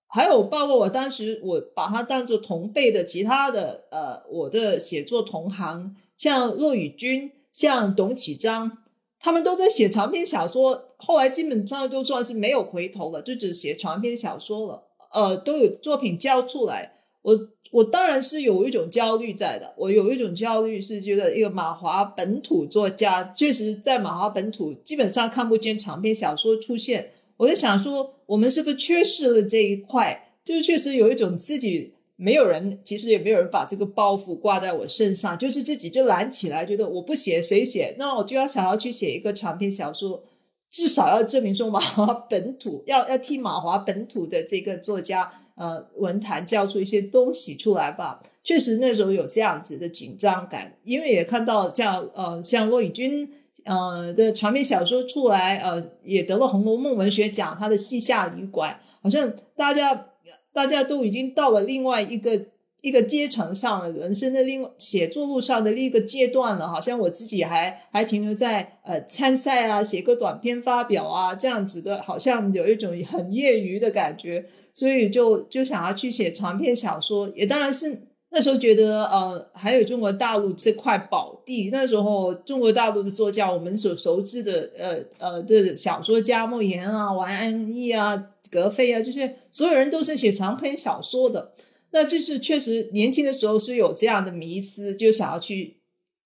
还有包括我当时，我把他当做同辈的其他的呃，我的写作同行，像骆宇君、像董启章，他们都在写长篇小说，后来基本上都算是没有回头了，就只写长篇小说了。呃，都有作品交出来。我我当然是有一种焦虑在的，我有一种焦虑是觉得一个马华本土作家，确实在马华本土基本上看不见长篇小说出现。我就想说，我们是不是缺失了这一块？就是确实有一种自己没有人，其实也没有人把这个包袱挂在我身上，就是自己就揽起来，觉得我不写谁写？那我就要想要去写一个长篇小说，至少要证明说马华本土要要替马华本土的这个作家呃文坛交出一些东西出来吧。确实那时候有这样子的紧张感，因为也看到像呃像骆以军。呃的长篇小说出来，呃，也得了《红楼梦》文学奖。他的《西夏旅馆》好像大家大家都已经到了另外一个一个阶层上了，人生的另写作路上的另一个阶段了。好像我自己还还停留在呃参赛啊，写个短篇发表啊这样子的，好像有一种很业余的感觉，所以就就想要去写长篇小说，也当然是。那时候觉得，呃，还有中国大陆这块宝地。那时候中国大陆的作家，我们所熟知的，呃呃的小说家莫言啊、王安忆啊、格非啊，这些所有人都是写长篇小说的。那就是确实年轻的时候是有这样的迷思，就想要去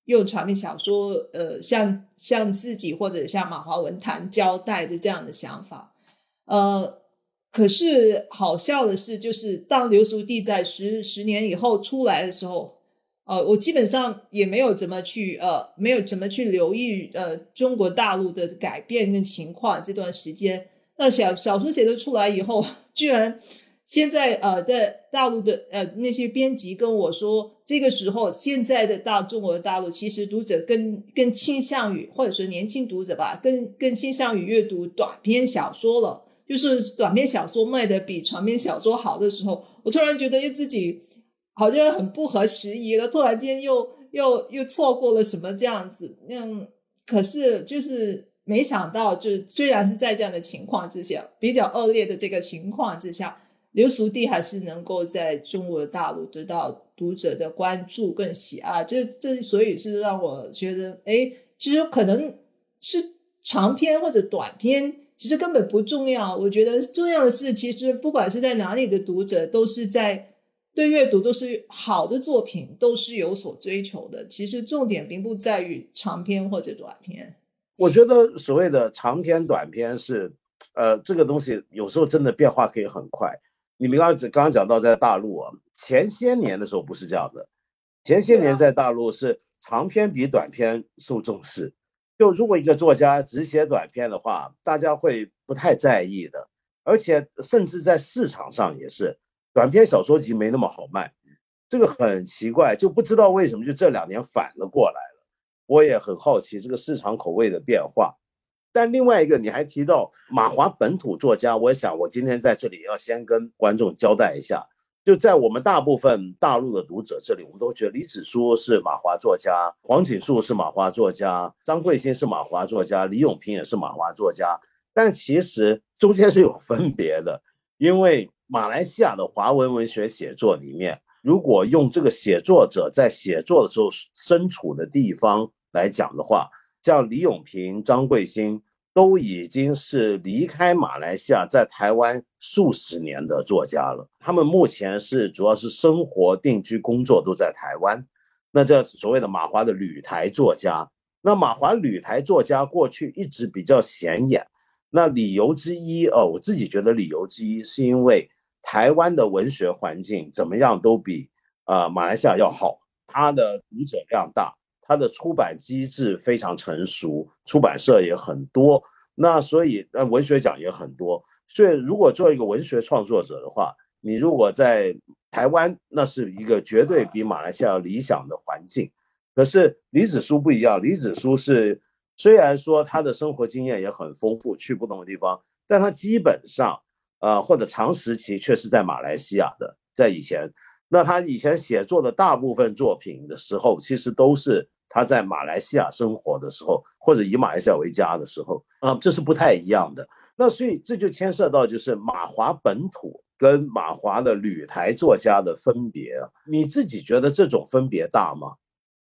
用长篇小说，呃，向向自己或者向马华文谈交代的这样的想法，呃。可是好笑的是，就是当刘书弟在十十年以后出来的时候，呃，我基本上也没有怎么去呃，没有怎么去留意呃中国大陆的改变跟情况。这段时间，那小小说写的出来以后，居然现在呃在大陆的呃那些编辑跟我说，这个时候现在的大中国的大陆其实读者更更倾向于，或者说年轻读者吧，更更倾向于阅读短篇小说了。就是短篇小说卖的比长篇小说好的时候，我突然觉得又自己好像很不合时宜了。突然间又又又错过了什么这样子？嗯，可是就是没想到，就虽然是在这样的情况之下，比较恶劣的这个情况之下，刘熟弟还是能够在中国大陆得到读者的关注跟喜爱。这这所以是让我觉得，哎，其实可能是长篇或者短篇。其实根本不重要，我觉得重要的是，其实不管是在哪里的读者，都是在对阅读都是好的作品，都是有所追求的。其实重点并不在于长篇或者短篇。我觉得所谓的长篇、短篇是，呃，这个东西有时候真的变化可以很快。你们刚刚刚刚讲到在大陆啊，前些年的时候不是这样的，前些年在大陆是长篇比短篇受重视。就如果一个作家只写短篇的话，大家会不太在意的，而且甚至在市场上也是，短篇小说集没那么好卖，这个很奇怪，就不知道为什么就这两年反了过来了。我也很好奇这个市场口味的变化。但另外一个，你还提到马华本土作家，我想我今天在这里要先跟观众交代一下，就在我们大部分大陆的读者这里，我们都觉得李子书是马华作家，黄锦树是马华作家，张贵兴是马华作家，李永平也是马华作家。但其实中间是有分别的，因为马来西亚的华文文学写作里面，如果用这个写作者在写作的时候身处的地方来讲的话。像李永平、张贵兴都已经是离开马来西亚，在台湾数十年的作家了。他们目前是主要是生活、定居、工作都在台湾。那这所谓的马华的旅台作家，那马华旅台作家过去一直比较显眼。那理由之一哦，我自己觉得理由之一是因为台湾的文学环境怎么样都比啊马来西亚要好，它的读者量大。它的出版机制非常成熟，出版社也很多，那所以那文学奖也很多。所以如果做一个文学创作者的话，你如果在台湾，那是一个绝对比马来西亚理想的环境。可是李子书不一样，李子书是虽然说他的生活经验也很丰富，去不同的地方，但他基本上呃或者长时期却是在马来西亚的，在以前。那他以前写作的大部分作品的时候，其实都是他在马来西亚生活的时候，或者以马来西亚为家的时候，啊，这是不太一样的。那所以这就牵涉到就是马华本土跟马华的旅台作家的分别。你自己觉得这种分别大吗？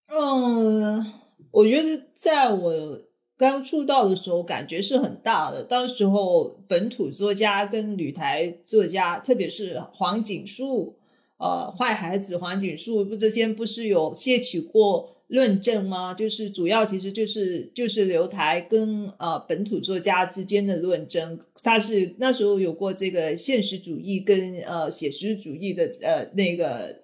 嗯，我觉得在我刚出道的时候，感觉是很大的。当时候本土作家跟旅台作家，特别是黄锦树。呃，坏孩子黄锦树不之前不是有掀起过论证吗？就是主要其实就是就是刘台跟呃本土作家之间的论争，他是那时候有过这个现实主义跟呃写实主义的呃那个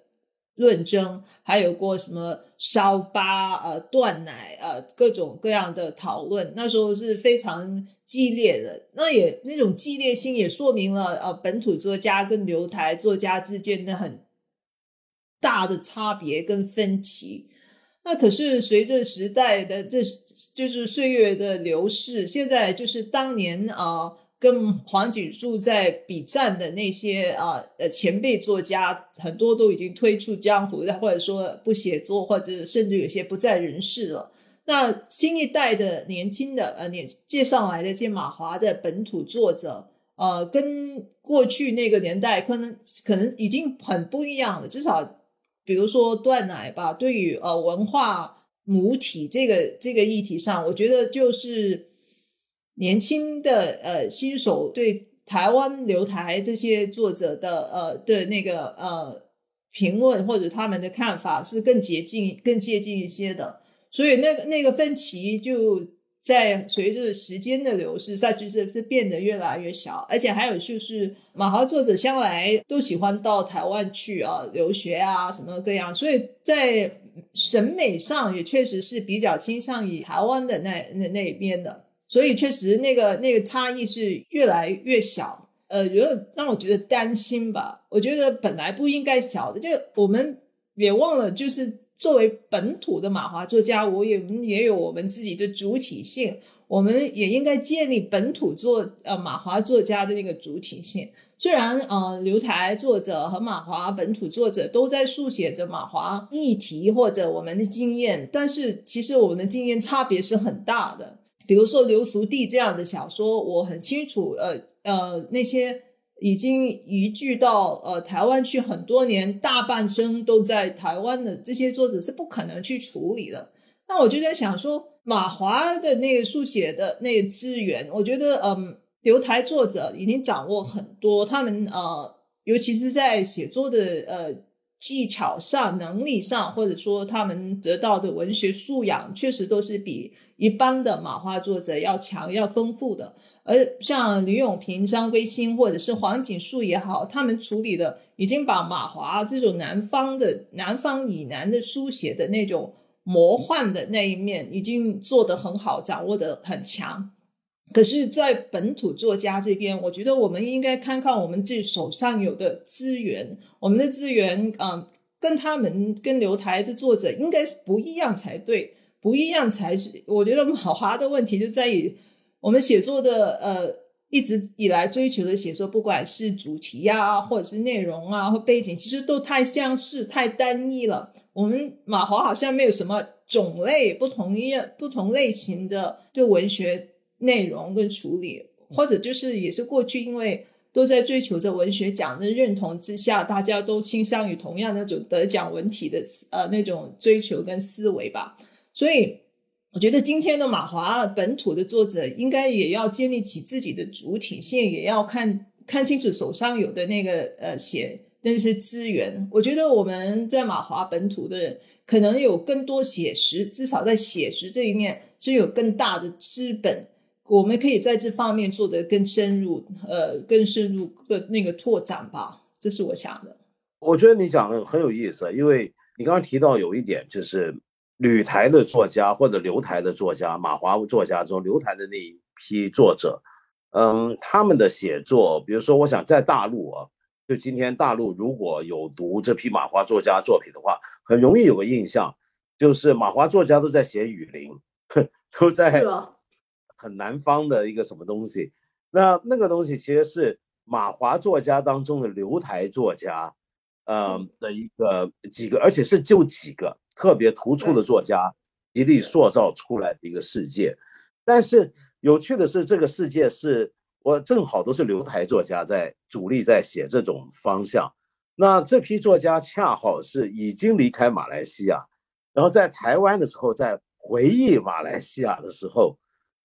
论争，还有过什么烧疤呃断奶呃各种各样的讨论，那时候是非常激烈的。那也那种激烈性也说明了呃本土作家跟刘台作家之间的很。大的差别跟分歧，那可是随着时代的这就是岁月的流逝，现在就是当年啊，跟黄景树在比战的那些啊呃前辈作家，很多都已经退出江湖，或者说不写作，或者甚至有些不在人世了。那新一代的年轻的呃年介上来的这马华的本土作者，呃，跟过去那个年代可能可能已经很不一样了，至少。比如说断奶吧，对于呃文化母体这个这个议题上，我觉得就是年轻的呃新手对台湾留台这些作者的呃的那个呃评论或者他们的看法是更接近更接近一些的，所以那个那个分歧就。在随着时间的流逝，赛局是是变得越来越小，而且还有就是马豪作者向来都喜欢到台湾去啊留学啊什么各样，所以在审美上也确实是比较倾向于台湾的那那那一边的，所以确实那个那个差异是越来越小，呃，觉得让我觉得担心吧。我觉得本来不应该小的，就我们别忘了就是。作为本土的马华作家，我也也有我们自己的主体性，我们也应该建立本土作呃马华作家的那个主体性。虽然呃刘台作者和马华本土作者都在书写着马华议题或者我们的经验，但是其实我们的经验差别是很大的。比如说《流俗地》这样的小说，我很清楚，呃呃那些。已经移居到呃台湾去很多年，大半生都在台湾的这些作者是不可能去处理的。那我就在想说，马华的那个书写的那个资源，我觉得嗯，留台作者已经掌握很多，他们呃，尤其是在写作的呃技巧上、能力上，或者说他们得到的文学素养，确实都是比一般的马华作者要强、要丰富的。而像吕永平、张归新或者是黄锦树也好，他们处理的已经把马华这种南方的南方以南的书写的那种魔幻的那一面，已经做得很好，掌握得很强。可是，在本土作家这边，我觉得我们应该看看我们自己手上有的资源，我们的资源，嗯，跟他们跟留台的作者应该是不一样才对，不一样才是。我觉得马华的问题就在于我们写作的，呃，一直以来追求的写作，不管是主题呀，或者是内容啊，或背景，其实都太相似、太单一了。我们马华好像没有什么种类不同一不同类型的就文学。内容跟处理，或者就是也是过去因为都在追求着文学奖的认同之下，大家都倾向于同样那种得奖文体的呃那种追求跟思维吧。所以我觉得今天的马华本土的作者应该也要建立起自己的主体性，也要看看清楚手上有的那个呃写那些资源。我觉得我们在马华本土的人可能有更多写实，至少在写实这一面是有更大的资本。我们可以在这方面做得更深入，呃，更深入的那个拓展吧，这是我想的。我觉得你讲的很有意思，因为你刚刚提到有一点，就是旅台的作家或者留台的作家，马华作家中留台的那一批作者，嗯，他们的写作，比如说，我想在大陆啊，就今天大陆如果有读这批马华作家作品的话，很容易有个印象，就是马华作家都在写雨林，都在。很南方的一个什么东西，那那个东西其实是马华作家当中的留台作家，嗯的一个几个，而且是就几个特别突出的作家，极力塑造出来的一个世界。但是有趣的是，这个世界是我正好都是留台作家在主力在写这种方向。那这批作家恰好是已经离开马来西亚，然后在台湾的时候，在回忆马来西亚的时候。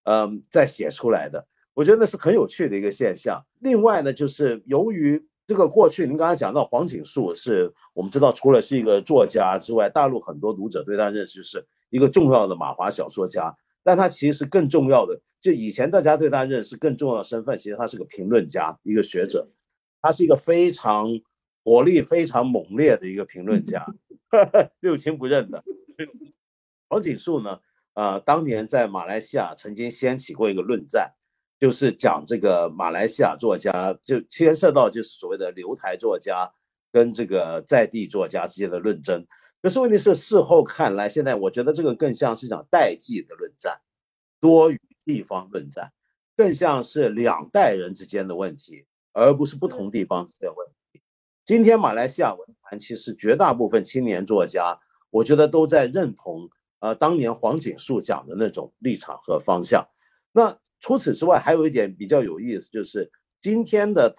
嗯，在写出来的，我觉得那是很有趣的一个现象。另外呢，就是由于这个过去，您刚才讲到黄锦树，是我们知道除了是一个作家之外，大陆很多读者对他认识是一个重要的马华小说家。但他其实更重要的，就以前大家对他认识更重要的身份，其实他是个评论家，一个学者，他是一个非常火力非常猛烈的一个评论家，六亲不认的。黄锦树呢？呃，当年在马来西亚曾经掀起过一个论战，就是讲这个马来西亚作家就牵涉到就是所谓的留台作家跟这个在地作家之间的论争。可是问题是事后看来，现在我觉得这个更像是一场代际的论战，多于地方论战，更像是两代人之间的问题，而不是不同地方的问题。今天马来西亚文坛其实绝大部分青年作家，我觉得都在认同。呃，当年黄锦树讲的那种立场和方向。那除此之外，还有一点比较有意思，就是今天的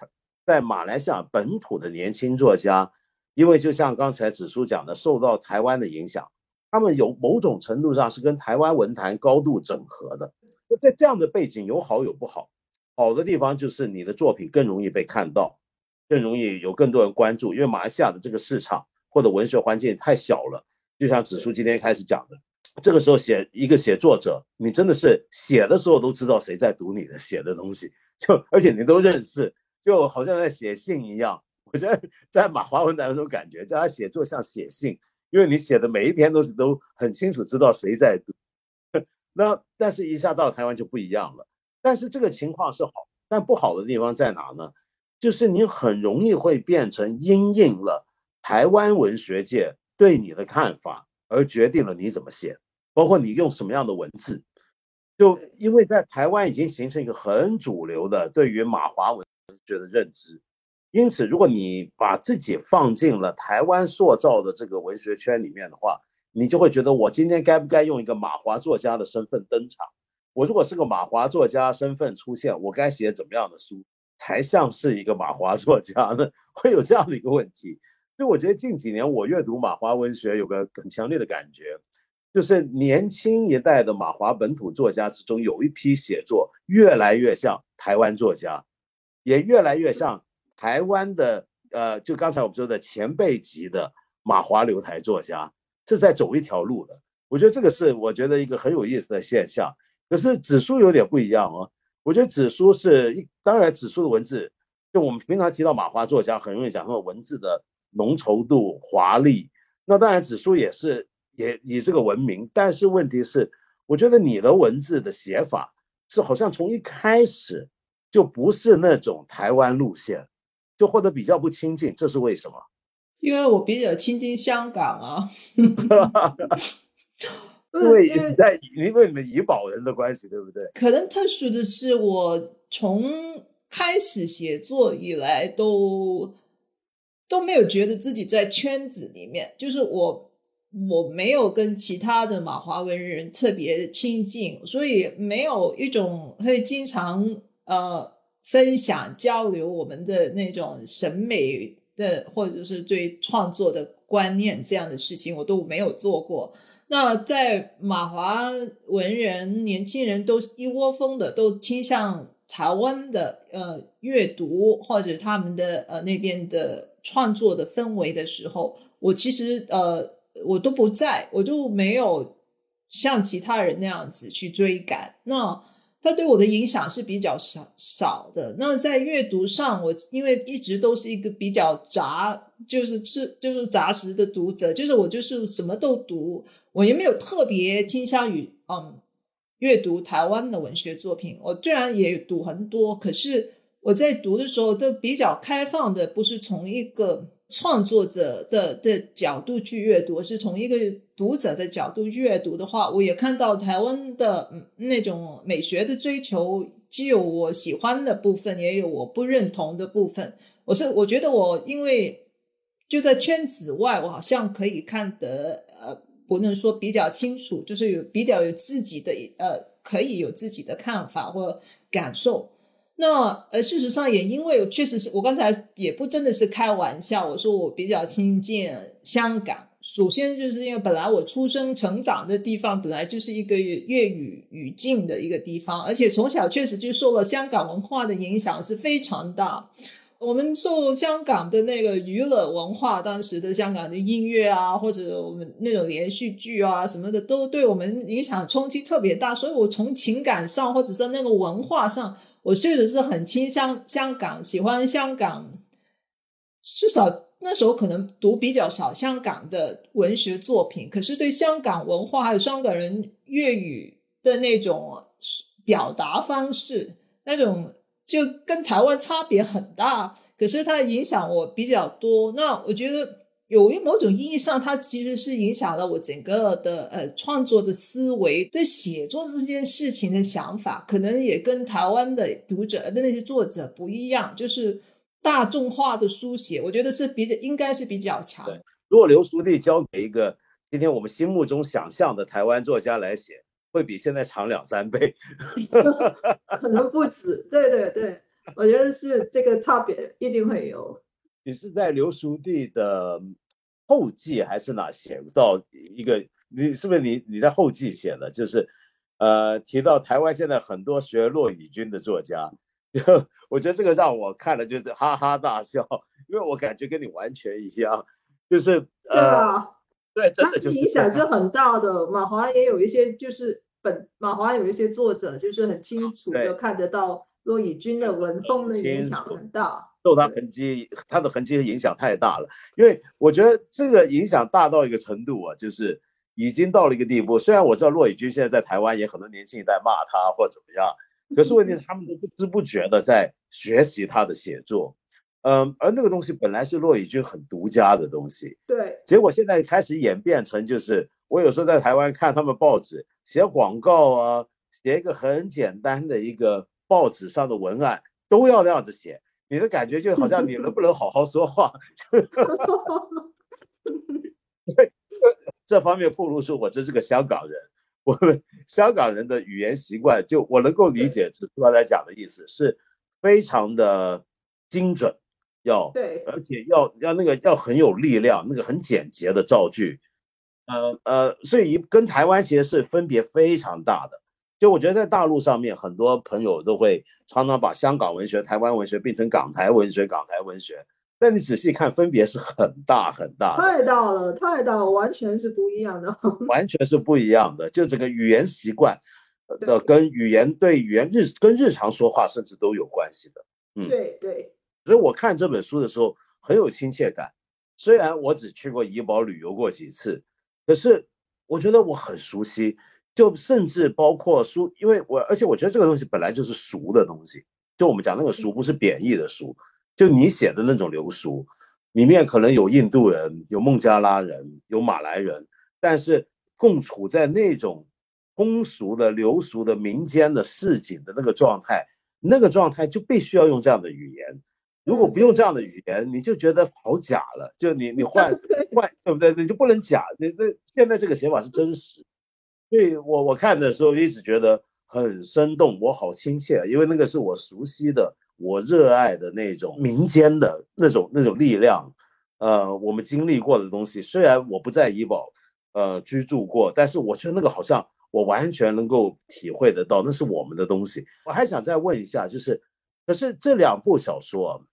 在马来西亚本土的年轻作家，因为就像刚才子书讲的，受到台湾的影响，他们有某种程度上是跟台湾文坛高度整合的。那在这样的背景，有好有不好。好的地方就是你的作品更容易被看到，更容易有更多人关注，因为马来西亚的这个市场或者文学环境太小了。就像子书今天开始讲的。这个时候写一个写作者，你真的是写的时候都知道谁在读你的写的东西，就而且你都认识，就好像在写信一样。我觉得在马华文的那种感觉，叫他写作像写信，因为你写的每一篇都是都很清楚知道谁在读。那但是一下到台湾就不一样了。但是这个情况是好，但不好的地方在哪呢？就是你很容易会变成因应了台湾文学界对你的看法。而决定了你怎么写，包括你用什么样的文字，就因为在台湾已经形成一个很主流的对于马华文学的认知，因此如果你把自己放进了台湾塑造的这个文学圈里面的话，你就会觉得我今天该不该用一个马华作家的身份登场？我如果是个马华作家身份出现，我该写怎么样的书才像是一个马华作家呢？会有这样的一个问题。所以我觉得近几年我阅读马华文学有个很强烈的感觉，就是年轻一代的马华本土作家之中有一批写作越来越像台湾作家，也越来越像台湾的呃，就刚才我们说的前辈级的马华留台作家，是在走一条路的。我觉得这个是我觉得一个很有意思的现象。可是纸书有点不一样哦，我觉得纸书是一，当然纸书的文字，就我们平常提到马华作家，很容易讲他们文字的浓稠度、华丽。那当然指数也是也以这个闻名，但是问题是，我觉得你的文字的写法是好像从一开始就不是那种台湾路线，就或者比较不亲近，这是为什么？因为我比较亲近香港啊。因为在因为你们怡保人的关系，对不对？可能特殊的是，我从开始写作以来，都都没有觉得自己在圈子里面，就是我我没有跟其他的马华文人特别亲近，所以没有一种会经常呃分享交流我们的那种审美的或者是对创作的观念这样的事情，我都没有做过。那在马华文人年轻人都一窝蜂的都倾向台湾的呃阅读或者他们的呃那边的创作的氛围的时候，我其实呃我都不在，我就没有像其他人那样子去追赶。那他对我的影响是比较少少的。那在阅读上，我因为一直都是一个比较杂，就是吃就是杂食的读者，就是我就是什么都读，我也没有特别倾向于嗯阅读台湾的文学作品。我虽然也读很多，可是我在读的时候都比较开放的，不是从一个。创作者的的角度去阅读，是从一个读者的角度阅读的话，我也看到台湾的那种美学的追求，既有我喜欢的部分，也有我不认同的部分。我是我觉得我因为就在圈子外，我好像可以看得呃，不能说比较清楚，就是有比较有自己的呃，可以有自己的看法或感受。那呃，事实上也因为确实是我刚才也不真的是开玩笑，我说我比较亲近香港。首先就是因为本来我出生成长的地方本来就是一个粤语语境的一个地方，而且从小确实就受了香港文化的影响是非常大。我们受香港的那个娱乐文化，当时的香港的音乐啊，或者我们那种连续剧啊什么的，都对我们影响冲击特别大。所以我从情感上或者是那个文化上。我确实是很倾向香港，喜欢香港，至少那时候可能读比较少香港的文学作品，可是对香港文化还有香港人粤语的那种表达方式，那种就跟台湾差别很大，可是它影响我比较多。那我觉得。有一某种意义上，它其实是影响了我整个的呃创作的思维，对写作这件事情的想法，可能也跟台湾的读者的那些作者不一样，就是大众化的书写，我觉得是比较应该是比较强。如果刘书弟交给一个今天我们心目中想象的台湾作家来写，会比现在长两三倍，可能不止。对对对，我觉得是这个差别一定会有。你是在刘书弟的。后记还是哪写到一个？你是不是你你在后记写的？就是，呃，提到台湾现在很多学骆以军的作家，就 我觉得这个让我看了就是哈哈大笑，因为我感觉跟你完全一样，就是呃，对，真的就是影响就很大的。马华也有一些，就是本马华有一些作者，就是很清楚的看得到骆以军的文风的影响很大。受他痕迹，他的痕迹影响太大了。因为我觉得这个影响大到一个程度啊，就是已经到了一个地步。虽然我知道骆以军现在在台湾也很多年轻一代骂他或者怎么样，可是问题是 他们都不知不觉的在学习他的写作。嗯，而那个东西本来是骆以军很独家的东西，对。结果现在开始演变成，就是我有时候在台湾看他们报纸写广告啊，写一个很简单的一个报纸上的文案，都要那样子写。你的感觉就好像你能不能好好说话？对，这方面不如说我这是个香港人，我们香港人的语言习惯，就我能够理解，指出来讲的意思是非常的精准，要对，而且要要那个要很有力量，那个很简洁的造句，呃呃，所以跟台湾其实是分别非常大的。就我觉得在大陆上面，很多朋友都会常常把香港文学、台湾文学变成港台文学、港台文学。但你仔细看，分别是很大很大，太大了，太大了，完全是不一样的，完全是不一样的。就整个语言习惯的，跟语言对语言日跟日常说话甚至都有关系的。嗯，对对。所以我看这本书的时候很有亲切感。虽然我只去过怡保旅游过几次，可是我觉得我很熟悉。就甚至包括书，因为我而且我觉得这个东西本来就是俗的东西。就我们讲那个俗，不是贬义的俗，就你写的那种流俗，里面可能有印度人、有孟加拉人、有马来人，但是共处在那种通俗的、流俗的民间的市井的那个状态，那个状态就必须要用这样的语言。如果不用这样的语言，你就觉得好假了。就你你换 换对不对？你就不能假。你那现在这个写法是真实。所以我我看的时候一直觉得很生动，我好亲切，因为那个是我熟悉的、我热爱的那种民间的那种那种力量，呃，我们经历过的东西。虽然我不在怡保，呃，居住过，但是我觉得那个好像我完全能够体会得到，那是我们的东西。我还想再问一下，就是，可是这两部小说，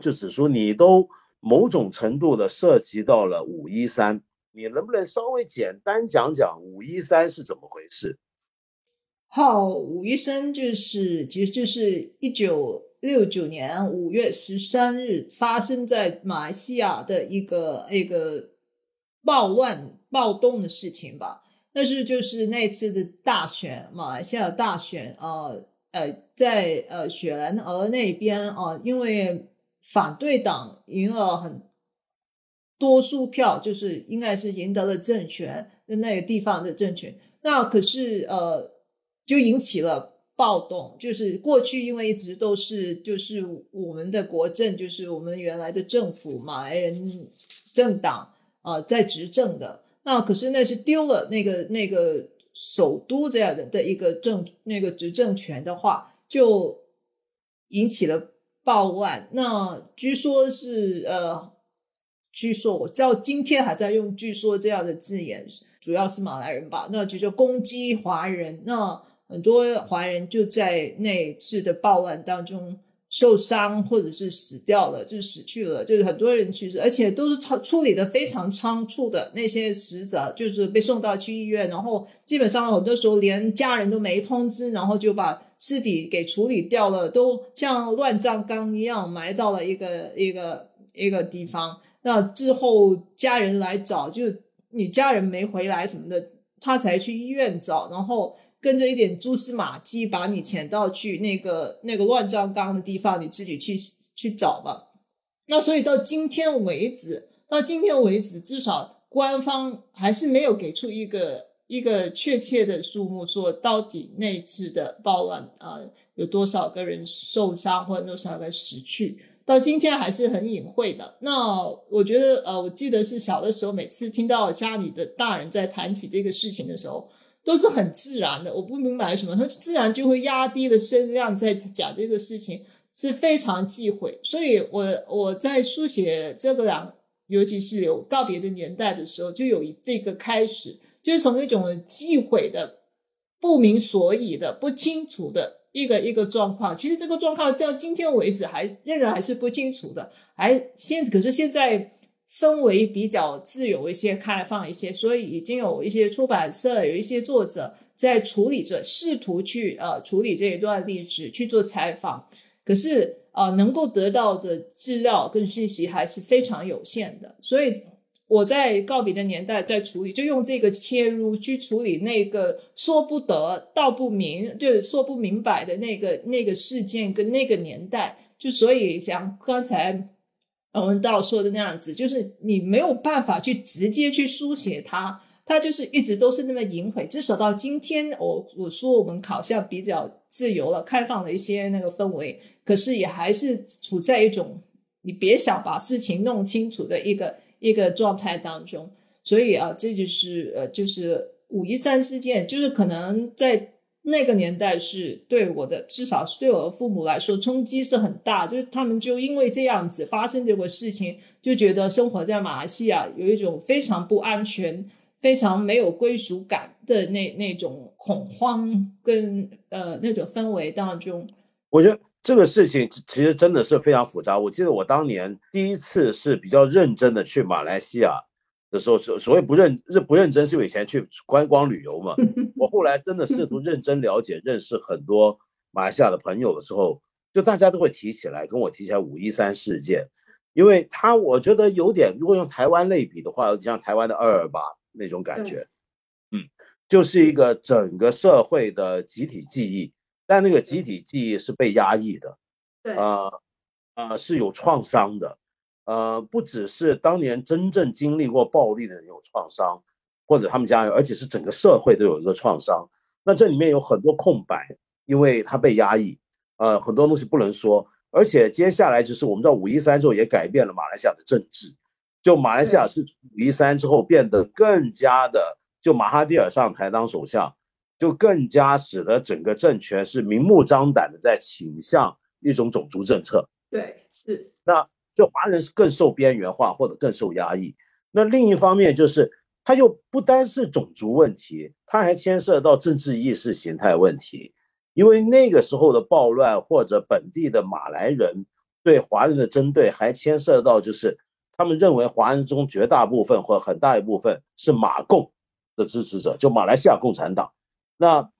就只说你都某种程度的涉及到了武夷山。你能不能稍微简单讲讲武夷山是怎么回事？好，武夷山就是其实就是一九六九年五月十三日发生在马来西亚的一个一个暴乱暴动的事情吧。但是就是那次的大选，马来西亚大选，呃呃，在呃雪兰莪那边啊，因为反对党赢了很。多数票就是应该是赢得了政权的那个地方的政权，那可是呃，就引起了暴动。就是过去因为一直都是就是我们的国政，就是我们原来的政府马来人政党啊在执政的。那可是那是丢了那个那个首都这样的的一个政那个执政权的话，就引起了暴乱。那据说是呃。据说我到今天还在用“据说”这样的字眼，主要是马来人吧。那就叫攻击华人，那很多华人就在那次的暴乱当中受伤，或者是死掉了，就死去了。就是很多人去世，而且都是处处理的非常仓促的那些死者，就是被送到去医院，然后基本上很多时候连家人都没通知，然后就把尸体给处理掉了，都像乱葬岗一样埋到了一个一个一个地方。那之后家人来找，就你家人没回来什么的，他才去医院找，然后跟着一点蛛丝马迹把你遣到去那个那个乱葬岗的地方，你自己去去找吧。那所以到今天为止，到今天为止，至少官方还是没有给出一个一个确切的数目，说到底那次的暴乱啊有多少个人受伤或者多少个死去。到今天还是很隐晦的。那我觉得，呃，我记得是小的时候，每次听到家里的大人在谈起这个事情的时候，都是很自然的。我不明白什么，他自然就会压低了声量在讲这个事情，是非常忌讳。所以，我我在书写这个两，尤其是有告别的年代的时候，就有这个开始，就是从一种忌讳的、不明所以的、不清楚的。一个一个状况，其实这个状况到今天为止还仍然还是不清楚的，还现可是现在氛围比较自由一些、开放一些，所以已经有一些出版社、有一些作者在处理着，试图去呃处理这一段历史去做采访，可是呃能够得到的资料跟信息还是非常有限的，所以。我在告别的年代在处理，就用这个切入去处理那个说不得道不明，就是说不明白的那个那个事件跟那个年代，就所以像刚才文道说的那样子，就是你没有办法去直接去书写它，它就是一直都是那么隐晦。至少到今天，我我说我们好像比较自由了、开放了一些那个氛围，可是也还是处在一种你别想把事情弄清楚的一个。一个状态当中，所以啊，这就是呃，就是五一三事件，就是可能在那个年代是对我的，至少是对我的父母来说冲击是很大，就是他们就因为这样子发生这个事情，就觉得生活在马来西亚有一种非常不安全、非常没有归属感的那那种恐慌跟呃那种氛围当中。我觉得这个事情其实真的是非常复杂。我记得我当年第一次是比较认真的去马来西亚的时候，所所谓不认认不认真，是以前去观光旅游嘛。我后来真的试图认真了解、认识很多马来西亚的朋友的时候，就大家都会提起来跟我提起来五一三事件，因为他我觉得有点，如果用台湾类比的话，像台湾的二二八那种感觉，嗯，就是一个整个社会的集体记忆。但那个集体记忆是被压抑的，对，呃，呃是有创伤的，呃，不只是当年真正经历过暴力的人有创伤，或者他们家人，而且是整个社会都有一个创伤。那这里面有很多空白，因为他被压抑，呃，很多东西不能说。而且接下来就是我们知道五一三之后也改变了马来西亚的政治，就马来西亚是五一三之后变得更加的，就马哈蒂尔上台当首相。就更加使得整个政权是明目张胆的在倾向一种种族政策。对，是。那就华人是更受边缘化或者更受压抑。那另一方面就是，它又不单是种族问题，它还牵涉到政治意识形态问题。因为那个时候的暴乱或者本地的马来人对华人的针对，还牵涉到就是他们认为华人中绝大部分或很大一部分是马共的支持者，就马来西亚共产党。那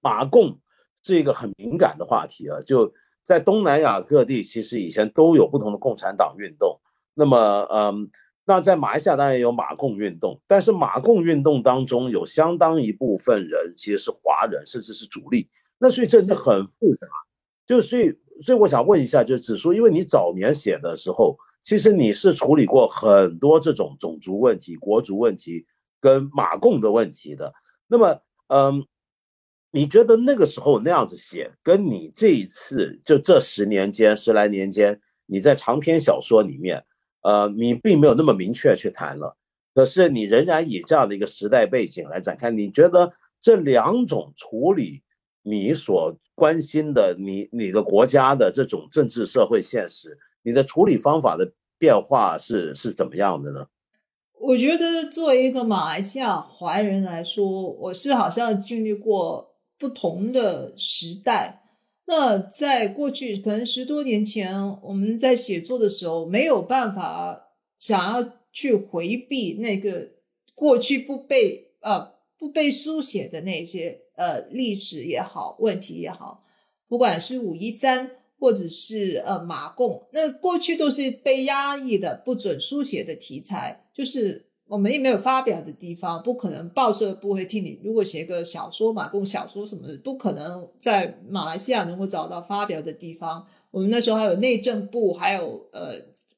马共是一个很敏感的话题啊，就在东南亚各地，其实以前都有不同的共产党运动。那么，嗯，那在马来西亚当然也有马共运动，但是马共运动当中有相当一部分人其实是华人，甚至是主力。那所以这就很复杂。就所以，所以我想问一下，就子书，因为你早年写的时候，其实你是处理过很多这种种族问题、国族问题跟马共的问题的。那么，嗯，你觉得那个时候那样子写，跟你这一次就这十年间十来年间，你在长篇小说里面，呃，你并没有那么明确去谈了，可是你仍然以这样的一个时代背景来展开，你觉得这两种处理你所关心的你你的国家的这种政治社会现实，你的处理方法的变化是是怎么样的呢？我觉得作为一个马来西亚华人来说，我是好像经历过不同的时代。那在过去可能十多年前，我们在写作的时候没有办法想要去回避那个过去不被呃不被书写的那些呃历史也好，问题也好，不管是五一三。或者是呃马共，那过去都是被压抑的，不准书写的题材，就是我们也没有发表的地方，不可能报社不会替你。如果写个小说，马共小说什么的，不可能在马来西亚能够找到发表的地方。我们那时候还有内政部，还有呃，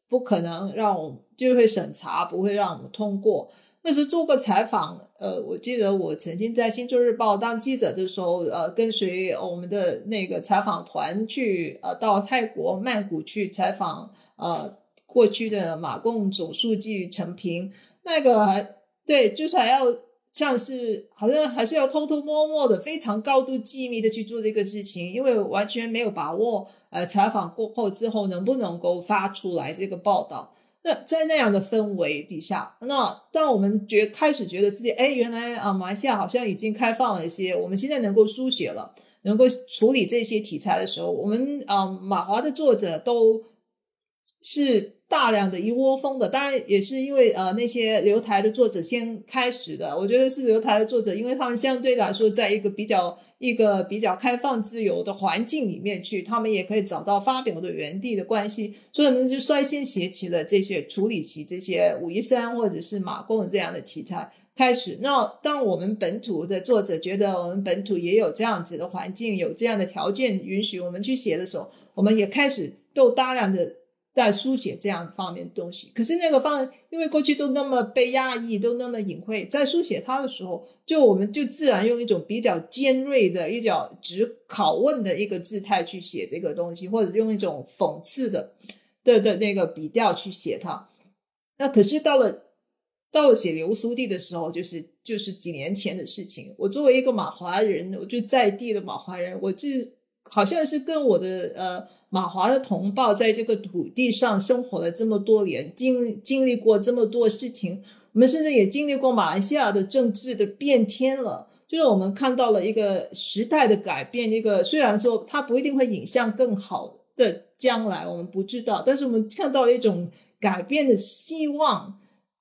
不可能让我就会审查，不会让我们通过。那时做过采访，呃，我记得我曾经在《星洲日报》当记者的时候，呃，跟随我们的那个采访团去，呃，到泰国曼谷去采访，呃，过去的马共总书记陈平，那个对，就是还要像是好像还是要偷偷摸摸的，非常高度机密的去做这个事情，因为完全没有把握，呃，采访过后之后能不能够发出来这个报道。那在那样的氛围底下，那当我们觉开始觉得自己，哎，原来啊，马来西亚好像已经开放了一些，我们现在能够书写了，能够处理这些题材的时候，我们啊，马华的作者都是。大量的一窝蜂的，当然也是因为呃那些留台的作者先开始的。我觉得是留台的作者，因为他们相对来说在一个比较一个比较开放自由的环境里面去，他们也可以找到发表的原地的关系，所以呢就率先写起了这些处理起这些武夷山或者是马贡这样的题材开始。那当我们本土的作者觉得我们本土也有这样子的环境，有这样的条件允许我们去写的时候，我们也开始都大量的。在书写这样方面的东西，可是那个方，因为过去都那么被压抑，都那么隐晦，在书写它的时候，就我们就自然用一种比较尖锐的、一较直拷问的一个姿态去写这个东西，或者用一种讽刺的的的那个笔调去写它。那可是到了到了写流苏地的时候，就是就是几年前的事情。我作为一个马华人，我就在地的马华人，我就好像是跟我的呃。马华的同胞在这个土地上生活了这么多年，经经历过这么多事情，我们甚至也经历过马来西亚的政治的变天了，就是我们看到了一个时代的改变。一个虽然说它不一定会引向更好的将来，我们不知道，但是我们看到了一种改变的希望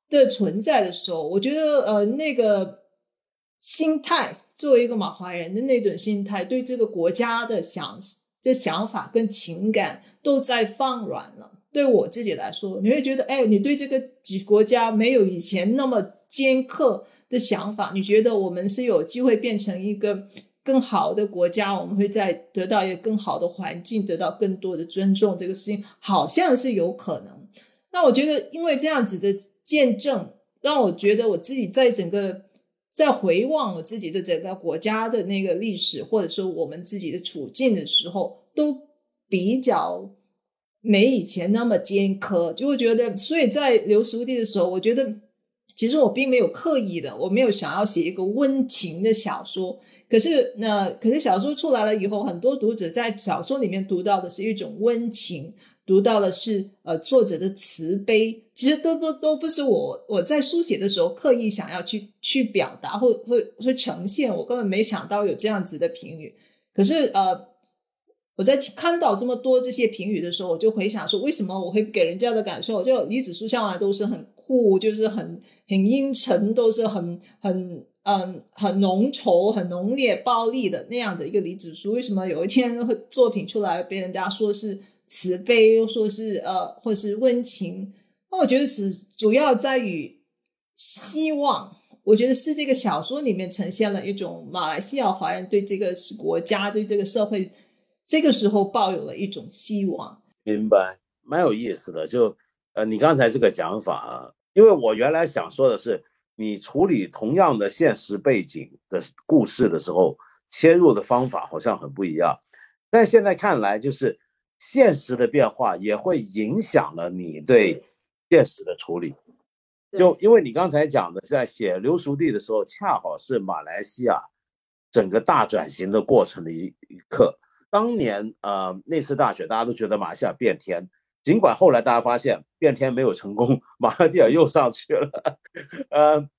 的存在的时候，我觉得呃那个心态，作为一个马华人的那种心态，对这个国家的想的想法跟情感都在放软了。对我自己来说，你会觉得，哎，你对这个国家没有以前那么尖刻的想法。你觉得我们是有机会变成一个更好的国家，我们会在得到一个更好的环境，得到更多的尊重。这个事情好像是有可能。那我觉得，因为这样子的见证，让我觉得我自己在整个在回望我自己的整个国家的那个历史，或者说我们自己的处境的时候，都比较。没以前那么尖刻，就会觉得，所以在留书地的时候，我觉得其实我并没有刻意的，我没有想要写一个温情的小说。可是那可是小说出来了以后，很多读者在小说里面读到的是一种温情，读到的是呃作者的慈悲，其实都都都不是我我在书写的时候刻意想要去去表达或或或呈现，我根本没想到有这样子的评语。可是呃。我在看到这么多这些评语的时候，我就回想说，为什么我会给人家的感受，就李子书向来都是很酷，就是很很阴沉，都是很很嗯很浓稠、很浓烈、暴力的那样的一个李子书。为什么有一天会作品出来被人家说是慈悲，又说是呃或是温情？那我觉得是主要在于希望。我觉得是这个小说里面呈现了一种马来西亚华人对这个国家、对这个社会。这个时候抱有了一种希望，明白，蛮有意思的。就呃，你刚才这个讲法啊，因为我原来想说的是，你处理同样的现实背景的故事的时候，切入的方法好像很不一样。但现在看来，就是现实的变化也会影响了你对现实的处理。就因为你刚才讲的，在写刘熟地的时候，恰好是马来西亚整个大转型的过程的一一刻。当年呃那次大选，大家都觉得马来西亚变天，尽管后来大家发现变天没有成功，马来西亚又上去了，呃，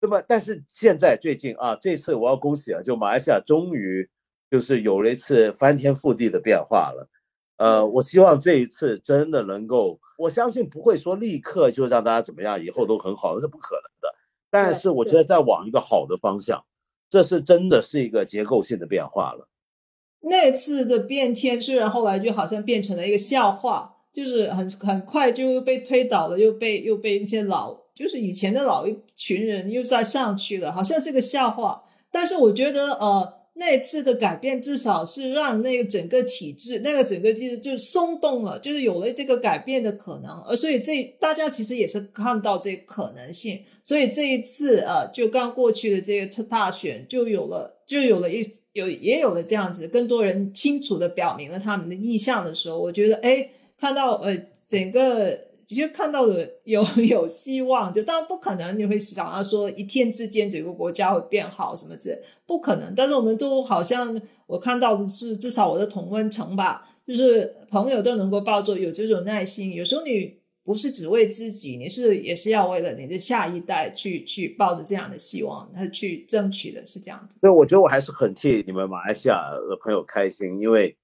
那么但是现在最近啊，这次我要恭喜啊，就马来西亚终于就是有了一次翻天覆地的变化了，呃，我希望这一次真的能够，我相信不会说立刻就让大家怎么样，以后都很好，那是不可能的，但是我觉得在往一个好的方向，这是真的是一个结构性的变化了。那次的变天，虽然后来就好像变成了一个笑话，就是很很快就被推倒了，又被又被那些老，就是以前的老一群人又再上去了，好像是个笑话。但是我觉得，呃。那次的改变至少是让那个整个体制，那个整个机制就松动了，就是有了这个改变的可能。而所以这大家其实也是看到这可能性，所以这一次呃，就刚过去的这个特大选就有了，就有了一有也有了这样子，更多人清楚的表明了他们的意向的时候，我觉得哎，看到呃整个。其实看到了有 有希望，就当然不可能，你会想要说一天之间整个国家会变好什么之类，不可能。但是我们都好像我看到的是，至少我的同温层吧，就是朋友都能够抱着有这种耐心。有时候你不是只为自己，你是也是要为了你的下一代去去抱着这样的希望，他去争取的是这样子。所以我觉得我还是很替你们马来西亚的朋友开心，因为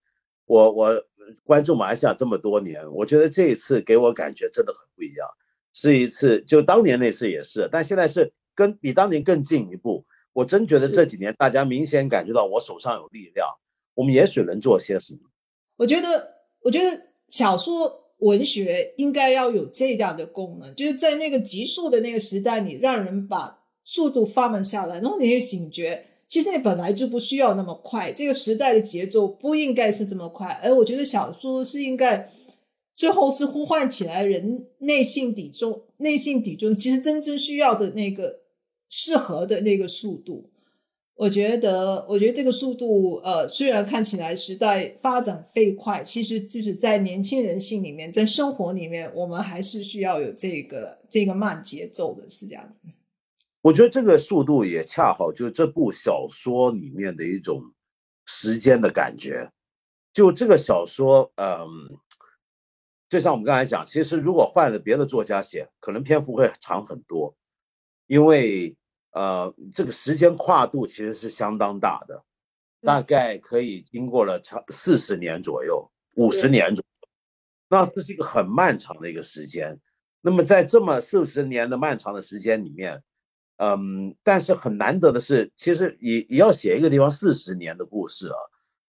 我我。关注马来西亚这么多年，我觉得这一次给我感觉真的很不一样，是一次就当年那次也是，但现在是跟比当年更进一步。我真觉得这几年大家明显感觉到我手上有力量，我们也许能做些什么。我觉得，我觉得小说文学应该要有这样的功能，就是在那个急速的那个时代你，让人把速度放慢下来，然后你会醒觉。其实你本来就不需要那么快，这个时代的节奏不应该是这么快。而我觉得小说是应该最后是呼唤起来人内心底中、内心底中其实真正需要的那个适合的那个速度。我觉得，我觉得这个速度，呃，虽然看起来时代发展飞快，其实就是在年轻人心里面，在生活里面，我们还是需要有这个这个慢节奏的，是这样子。我觉得这个速度也恰好就是这部小说里面的一种时间的感觉。就这个小说，嗯，就像我们刚才讲，其实如果换了别的作家写，可能篇幅会长很多。因为呃这个时间跨度其实是相当大的，大概可以经过了长四十年左右，五十年左右，那这是一个很漫长的一个时间。那么在这么四十年的漫长的时间里面，嗯，但是很难得的是，其实也也要写一个地方四十年的故事啊，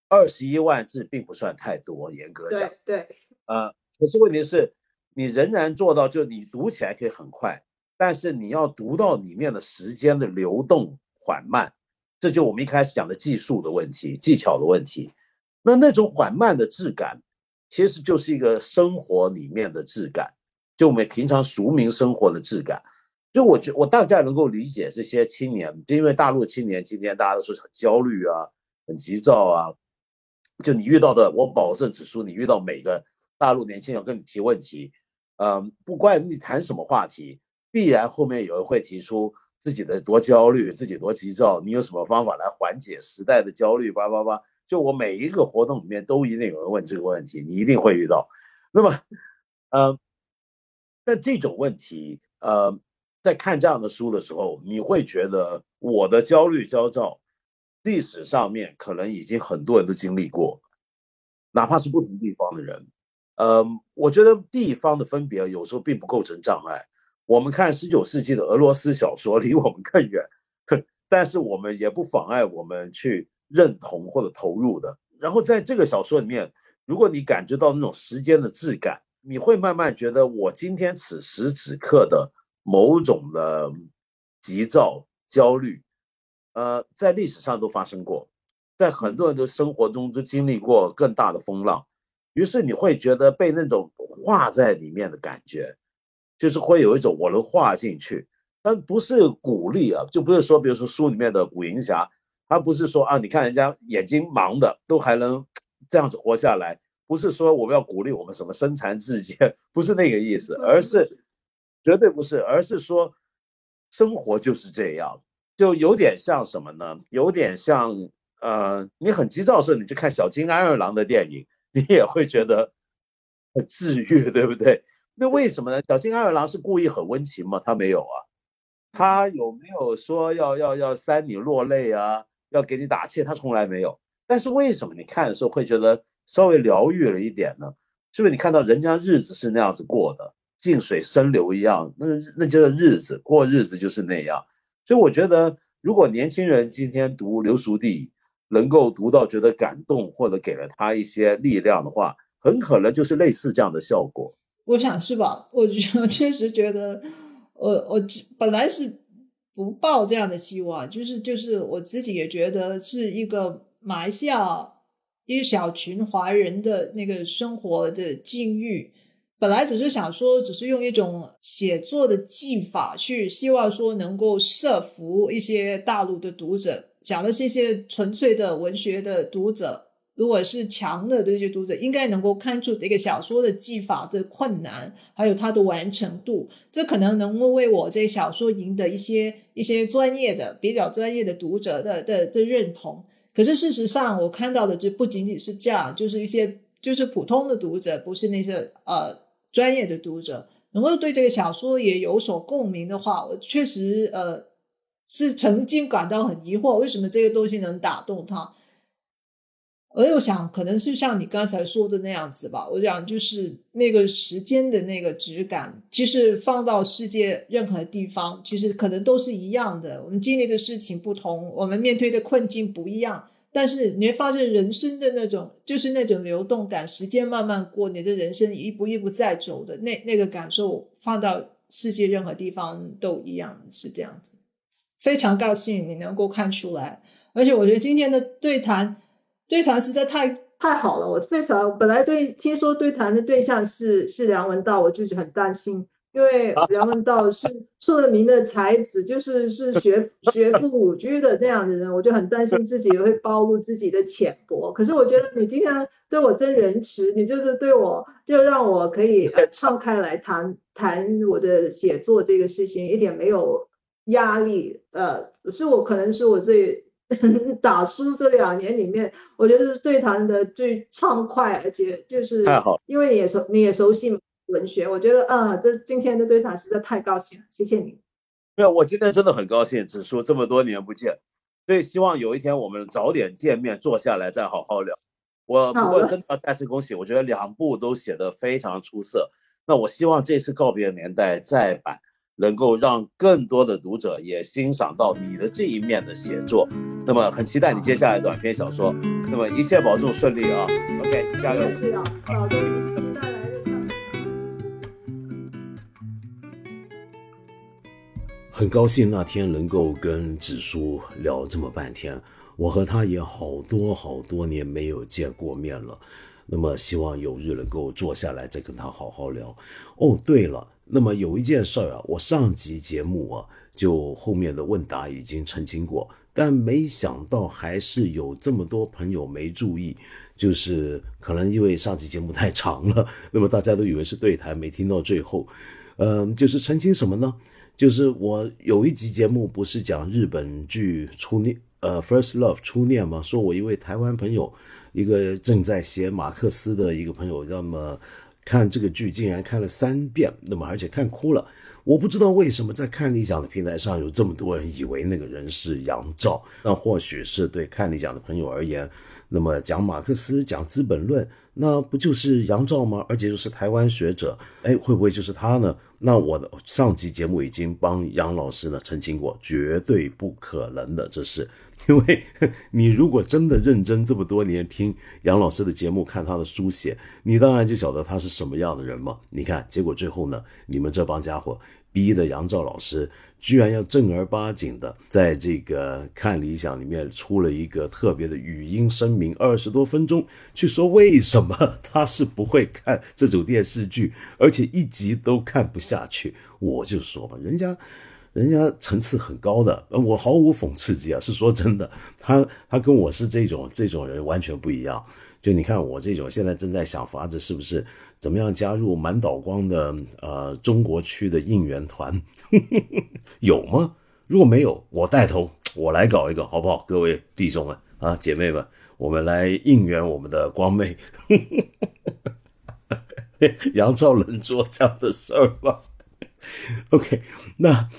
二十一万字并不算太多，严格讲，对对，呃，可是问题是，你仍然做到，就你读起来可以很快，但是你要读到里面的时间的流动缓慢，这就我们一开始讲的技术的问题、技巧的问题。那那种缓慢的质感，其实就是一个生活里面的质感，就我们平常俗民生活的质感。就我觉我大概能够理解这些青年，就因为大陆青年今天大家都是很焦虑啊，很急躁啊。就你遇到的，我保证指出，你遇到每个大陆年轻人跟你提问题，嗯，不管你谈什么话题，必然后面有人会提出自己的多焦虑，自己多急躁，你有什么方法来缓解时代的焦虑？叭叭叭。就我每一个活动里面都一定有人问这个问题，你一定会遇到。那么，嗯，但这种问题，呃。在看这样的书的时候，你会觉得我的焦虑焦躁，历史上面可能已经很多人都经历过，哪怕是不同地方的人。嗯，我觉得地方的分别有时候并不构成障碍。我们看十九世纪的俄罗斯小说 离我们更远，但是我们也不妨碍我们去认同或者投入的。然后在这个小说里面，如果你感觉到那种时间的质感，你会慢慢觉得我今天此时此刻的。某种的急躁、焦虑，呃，在历史上都发生过，在很多人的生活中都经历过更大的风浪，于是你会觉得被那种画在里面的感觉，就是会有一种我能画进去，但不是鼓励啊，就不是说，比如说书里面的古银霞，他不是说啊，你看人家眼睛盲的都还能 这样子活下来，不是说我们要鼓励我们什么身残志坚，不是那个意思，而是。绝对不是，而是说，生活就是这样，就有点像什么呢？有点像，呃，你很急躁的时候，你去看小金安二郎的电影，你也会觉得很治愈，对不对？那为什么呢？小金安二郎是故意很温情吗？他没有啊，他有没有说要要要煽你落泪啊？要给你打气？他从来没有。但是为什么你看的时候会觉得稍微疗愈了一点呢？是不是你看到人家日子是那样子过的？静水深流一样，那那叫日子过日子就是那样，所以我觉得，如果年轻人今天读刘熟地，能够读到觉得感动，或者给了他一些力量的话，很可能就是类似这样的效果。我想是吧？我 我确实觉得，我我本来是不抱这样的希望，就是就是我自己也觉得是一个马来西亚一小群华人的那个生活的境遇。本来只是想说，只是用一种写作的技法去，希望说能够设服一些大陆的读者，讲的是一些纯粹的文学的读者。如果是强的这些读者，应该能够看出这个小说的技法的困难，还有它的完成度，这可能能够为我这小说赢得一些一些专业的、比较专业的读者的的的认同。可是事实上，我看到的这不仅仅是这样，就是一些就是普通的读者，不是那些呃。专业的读者能够对这个小说也有所共鸣的话，我确实呃是曾经感到很疑惑，为什么这个东西能打动他？而我想，可能是像你刚才说的那样子吧。我想，就是那个时间的那个质感，其实放到世界任何地方，其实可能都是一样的。我们经历的事情不同，我们面对的困境不一样。但是你会发现，人生的那种就是那种流动感，时间慢慢过，你的人生一步一步在走的那那个感受，放到世界任何地方都一样，是这样子。非常高兴你能够看出来，而且我觉得今天的对谈对谈实在太太好了。我非常本来对听说对谈的对象是是梁文道，我就是很担心。因为梁文道是出了名的才子，就是是学学富五车的那样的人，我就很担心自己会暴露自己的浅薄。可是我觉得你今天对我真仁慈，你就是对我就让我可以呃 敞开来谈谈我的写作这个事情，一点没有压力。呃，是我可能是我这 打书这两年里面，我觉得是对谈的最畅快，而且就是因为你也熟你也熟悉嘛。文学，我觉得啊，这今天的对谈实在太高兴了，谢谢你。没有，我今天真的很高兴，子叔这么多年不见，所以希望有一天我们早点见面，坐下来再好好聊。我不过真的要再次恭喜，我觉得两部都写的非常出色。那我希望这次告别年代再版能够让更多的读者也欣赏到你的这一面的写作。那么很期待你接下来短篇小说。那么一切保重顺利啊！OK，加油！是啊，保重，很高兴那天能够跟子书聊这么半天。我和他也好多好多年没有见过面了，那么希望有日能够坐下来再跟他好好聊。哦，对了，那么有一件事儿啊，我上集节目啊，就后面的问答已经澄清过，但没想到还是有这么多朋友没注意，就是可能因为上集节目太长了，那么大家都以为是对台，没听到最后。嗯，就是澄清什么呢？就是我有一集节目不是讲日本剧初恋。呃，First Love 初恋嘛，说我一位台湾朋友，一个正在写马克思的一个朋友，那么看这个剧竟然看了三遍，那么而且看哭了。我不知道为什么在看理想的平台上有这么多人以为那个人是杨照，那或许是对看理想的朋友而言，那么讲马克思讲《资本论》，那不就是杨照吗？而且又是台湾学者，哎，会不会就是他呢？那我的上期节目已经帮杨老师呢澄清过，绝对不可能的，这是。因为 你如果真的认真这么多年听杨老师的节目，看他的书写，你当然就晓得他是什么样的人嘛。你看，结果最后呢，你们这帮家伙逼的杨照老师，居然要正儿八经的在这个看理想里面出了一个特别的语音声明，二十多分钟去说为什么他是不会看这种电视剧，而且一集都看不下去。我就说吧，人家。人家层次很高的，我毫无讽刺之意啊，是说真的，他他跟我是这种这种人完全不一样。就你看我这种，现在正在想法子是不是怎么样加入满岛光的呃中国区的应援团，有吗？如果没有，我带头，我来搞一个，好不好？各位弟兄们啊，姐妹们，我们来应援我们的光妹，杨照能做这样的事儿吗？OK，那。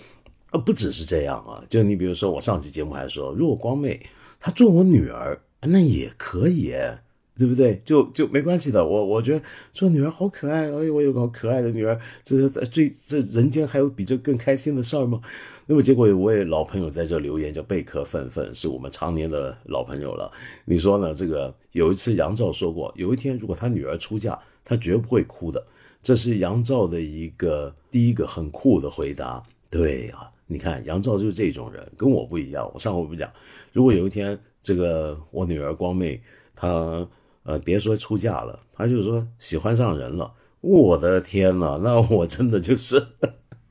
不只是这样啊，就你比如说，我上期节目还说，如果光妹她做我女儿，那也可以，对不对？就就没关系的。我我觉得做女儿好可爱，哎，我有个好可爱的女儿，这最这人间还有比这更开心的事儿吗？那么结果有位老朋友在这留言，叫贝壳愤愤，是我们常年的老朋友了。你说呢？这个有一次杨照说过，有一天如果他女儿出嫁，他绝不会哭的。这是杨照的一个第一个很酷的回答。对呀。你看杨照就是这种人，跟我不一样。我上回不讲，如果有一天这个我女儿光妹她呃别说出嫁了，他就说喜欢上人了，我的天呐，那我真的就是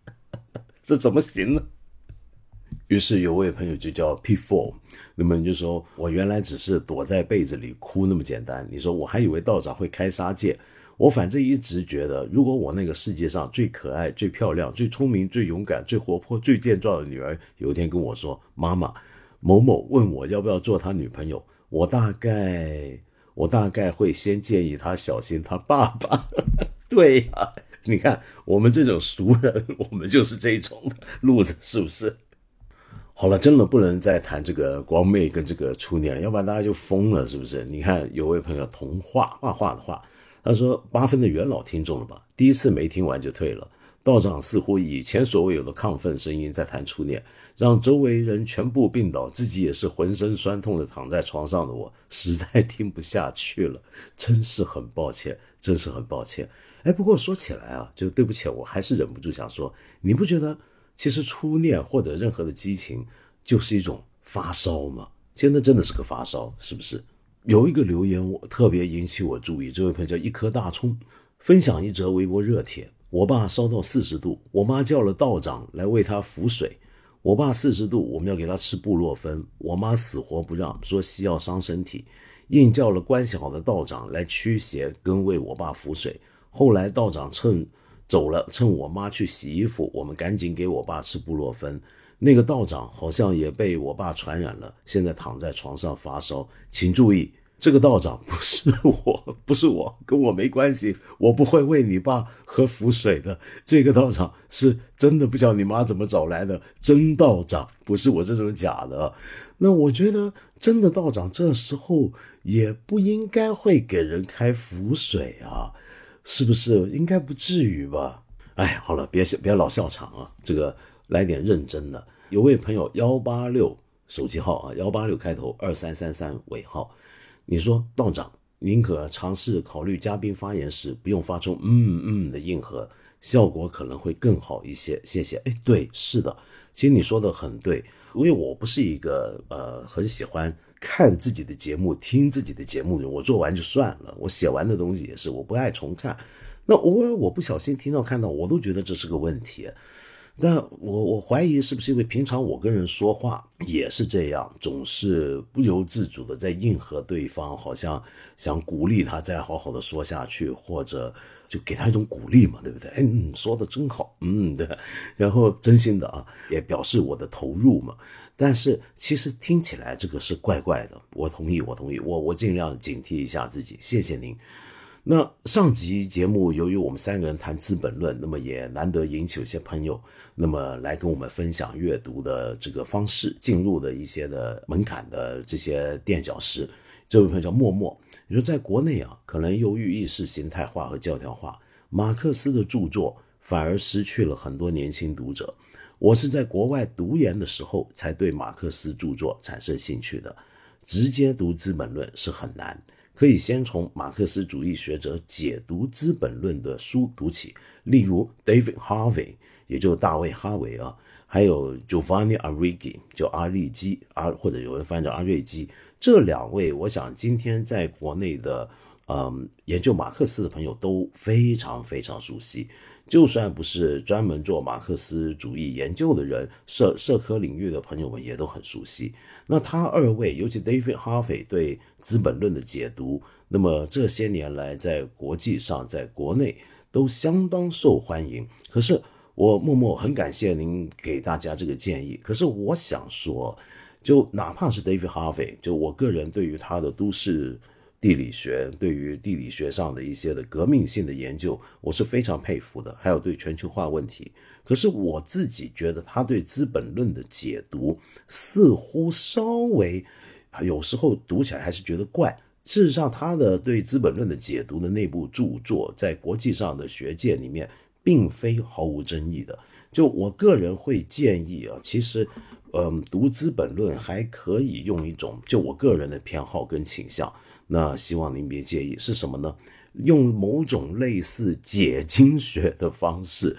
这怎么行呢？于是有位朋友就叫 P Four，那么就说我原来只是躲在被子里哭那么简单，你说我还以为道长会开杀戒。我反正一直觉得，如果我那个世界上最可爱、最漂亮、最聪明、最勇敢、最活泼、最健壮的女儿，有一天跟我说：“妈妈，某某问我要不要做他女朋友。”我大概，我大概会先建议他小心他爸爸。对呀，你看我们这种俗人，我们就是这种路子，是不是？好了，真的不能再谈这个光妹跟这个初恋了，要不然大家就疯了，是不是？你看有位朋友童话画画的画。他说：“八分的元老听众了吧？第一次没听完就退了。道长似乎以前所未有的亢奋声音在谈初恋，让周围人全部病倒，自己也是浑身酸痛的躺在床上的我，实在听不下去了。真是很抱歉，真是很抱歉。哎，不过说起来啊，就对不起，我还是忍不住想说，你不觉得其实初恋或者任何的激情就是一种发烧吗？现在真的是个发烧，是不是？”有一个留言我特别引起我注意，这位朋友叫一颗大葱，分享一则微博热帖。我爸烧到四十度，我妈叫了道长来为他扶水。我爸四十度，我们要给他吃布洛芬，我妈死活不让，说西药伤身体，硬叫了关系好的道长来驱邪跟为我爸扶水。后来道长趁走了，趁我妈去洗衣服，我们赶紧给我爸吃布洛芬。那个道长好像也被我爸传染了，现在躺在床上发烧，请注意，这个道长不是我，不是我，跟我没关系，我不会为你爸喝符水的。这个道长是真的，不晓得你妈怎么找来的真道长，不是我这种假的。那我觉得真的道长这时候也不应该会给人开符水啊，是不是？应该不至于吧？哎，好了，别别老笑场啊，这个来点认真的。有位朋友幺八六手机号啊，幺八六开头二三三三尾号。你说道长，宁可尝试考虑嘉宾发言时不用发出嗯嗯的应和，效果可能会更好一些。谢谢。哎，对，是的，其实你说的很对，因为我不是一个呃很喜欢看自己的节目、听自己的节目的人，我做完就算了，我写完的东西也是，我不爱重看。那偶尔我不小心听到看到，我都觉得这是个问题。但我我怀疑是不是因为平常我跟人说话也是这样，总是不由自主的在应和对方，好像想鼓励他再好好的说下去，或者就给他一种鼓励嘛，对不对？嗯，说的真好，嗯，对。然后真心的啊，也表示我的投入嘛。但是其实听起来这个是怪怪的。我同意，我同意，我我尽量警惕一下自己。谢谢您。那上集节目，由于我们三个人谈《资本论》，那么也难得引起有些朋友，那么来跟我们分享阅读的这个方式，进入的一些的门槛的这些垫脚石。这位朋友叫默默，你说在国内啊，可能由于意识形态化和教条化，马克思的著作反而失去了很多年轻读者。我是在国外读研的时候才对马克思著作产生兴趣的，直接读《资本论》是很难。可以先从马克思主义学者解读《资本论》的书读起，例如 David Harvey，也就大卫·哈维啊，还有 Giovanni Arrighi，叫阿利基啊，或者有人翻译叫阿瑞基，这两位，我想今天在国内的嗯研究马克思的朋友都非常非常熟悉。就算不是专门做马克思主义研究的人，社社科领域的朋友们也都很熟悉。那他二位，尤其 David Harvey 对《资本论》的解读，那么这些年来在国际上，在国内都相当受欢迎。可是我默默很感谢您给大家这个建议。可是我想说，就哪怕是 David Harvey，就我个人对于他的都市。地理学对于地理学上的一些的革命性的研究，我是非常佩服的。还有对全球化问题，可是我自己觉得他对《资本论》的解读似乎稍微，有时候读起来还是觉得怪。事实上，他的对《资本论》的解读的那部著作，在国际上的学界里面，并非毫无争议的。就我个人会建议啊，其实，嗯，读《资本论》还可以用一种，就我个人的偏好跟倾向。那希望您别介意，是什么呢？用某种类似解经学的方式，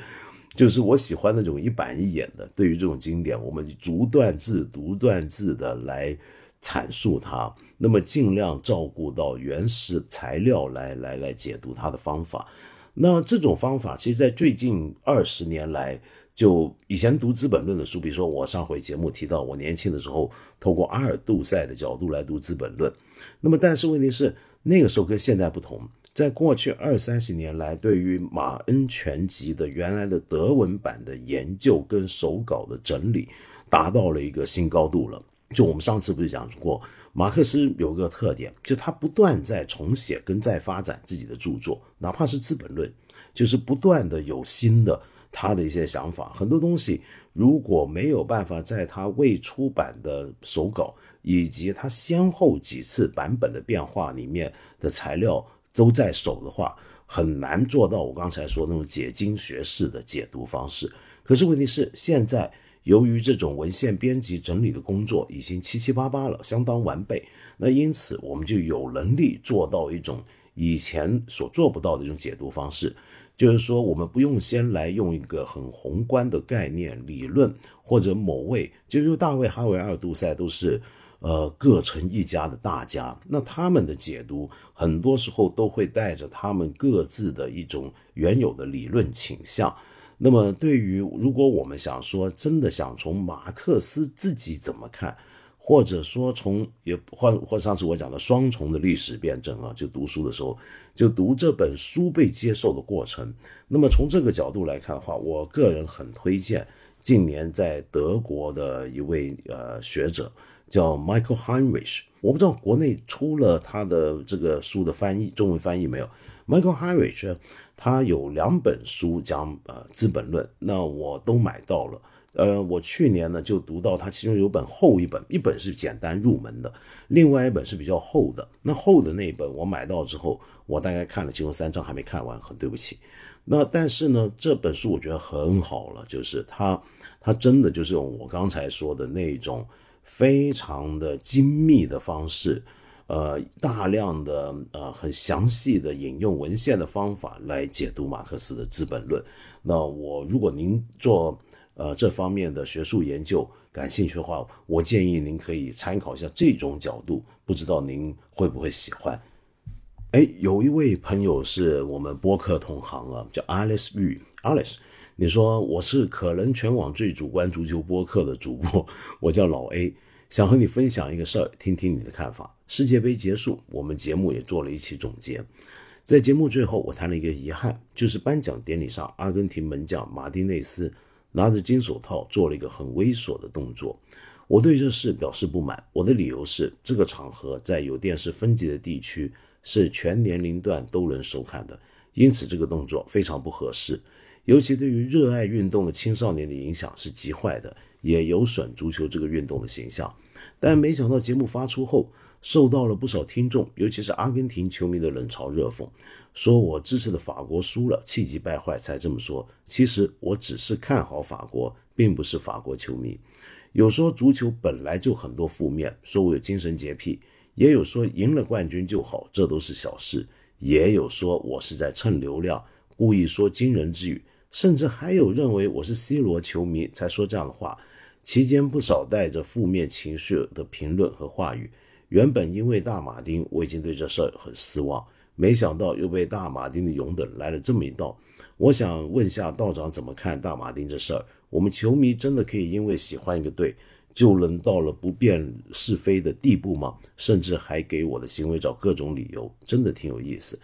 就是我喜欢那种一板一眼的。对于这种经典，我们逐段字、逐段字的来阐述它，那么尽量照顾到原始材料来来来解读它的方法。那这种方法，其实在最近二十年来。就以前读《资本论》的书，比如说我上回节目提到，我年轻的时候透过阿尔杜塞的角度来读《资本论》，那么但是问题是那个时候跟现在不同，在过去二三十年来，对于马恩全集的原来的德文版的研究跟手稿的整理，达到了一个新高度了。就我们上次不是讲过，马克思有个特点，就他不断在重写跟再发展自己的著作，哪怕是《资本论》，就是不断的有新的。他的一些想法，很多东西如果没有办法在他未出版的手稿以及他先后几次版本的变化里面的材料都在手的话，很难做到我刚才说那种解经学式的解读方式。可是问题是，现在由于这种文献编辑整理的工作已经七七八八了，相当完备，那因此我们就有能力做到一种以前所做不到的一种解读方式。就是说，我们不用先来用一个很宏观的概念理论，或者某位，就是大卫·哈维尔、杜塞都是，呃，各成一家的大家。那他们的解读，很多时候都会带着他们各自的一种原有的理论倾向。那么，对于如果我们想说，真的想从马克思自己怎么看？或者说，从也或或上次我讲的双重的历史辩证啊，就读书的时候，就读这本书被接受的过程。那么从这个角度来看的话，我个人很推荐近年在德国的一位呃学者叫 Michael Heinrich。我不知道国内出了他的这个书的翻译，中文翻译没有？Michael Heinrich 他有两本书讲呃《资本论》，那我都买到了。呃，我去年呢就读到他其中有本厚一本，一本是简单入门的，另外一本是比较厚的。那厚的那一本我买到之后，我大概看了其中三章还没看完，很对不起。那但是呢，这本书我觉得很好了，就是他他真的就是我刚才说的那种非常的精密的方式，呃，大量的呃很详细的引用文献的方法来解读马克思的《资本论》。那我如果您做呃，这方面的学术研究感兴趣的话，我建议您可以参考一下这种角度，不知道您会不会喜欢？哎，有一位朋友是我们播客同行啊，叫 Alice 玉，Alice，你说我是可能全网最主观足球播客的主播，我叫老 A，想和你分享一个事儿，听听你的看法。世界杯结束，我们节目也做了一期总结，在节目最后，我谈了一个遗憾，就是颁奖典礼上，阿根廷门将马丁内斯。拿着金手套做了一个很猥琐的动作，我对这事表示不满。我的理由是，这个场合在有电视分级的地区是全年龄段都能收看的，因此这个动作非常不合适，尤其对于热爱运动的青少年的影响是极坏的，也有损足球这个运动的形象。但没想到节目发出后，受到了不少听众，尤其是阿根廷球迷的冷嘲热讽。说我支持的法国输了，气急败坏才这么说。其实我只是看好法国，并不是法国球迷。有说足球本来就很多负面，说我有精神洁癖；也有说赢了冠军就好，这都是小事；也有说我是在蹭流量，故意说惊人之语，甚至还有认为我是 C 罗球迷才说这样的话。期间不少带着负面情绪的评论和话语。原本因为大马丁，我已经对这事儿很失望。没想到又被大马丁的勇等来了这么一道，我想问下道长怎么看大马丁这事儿？我们球迷真的可以因为喜欢一个队，就能到了不辨是非的地步吗？甚至还给我的行为找各种理由，真的挺有意思。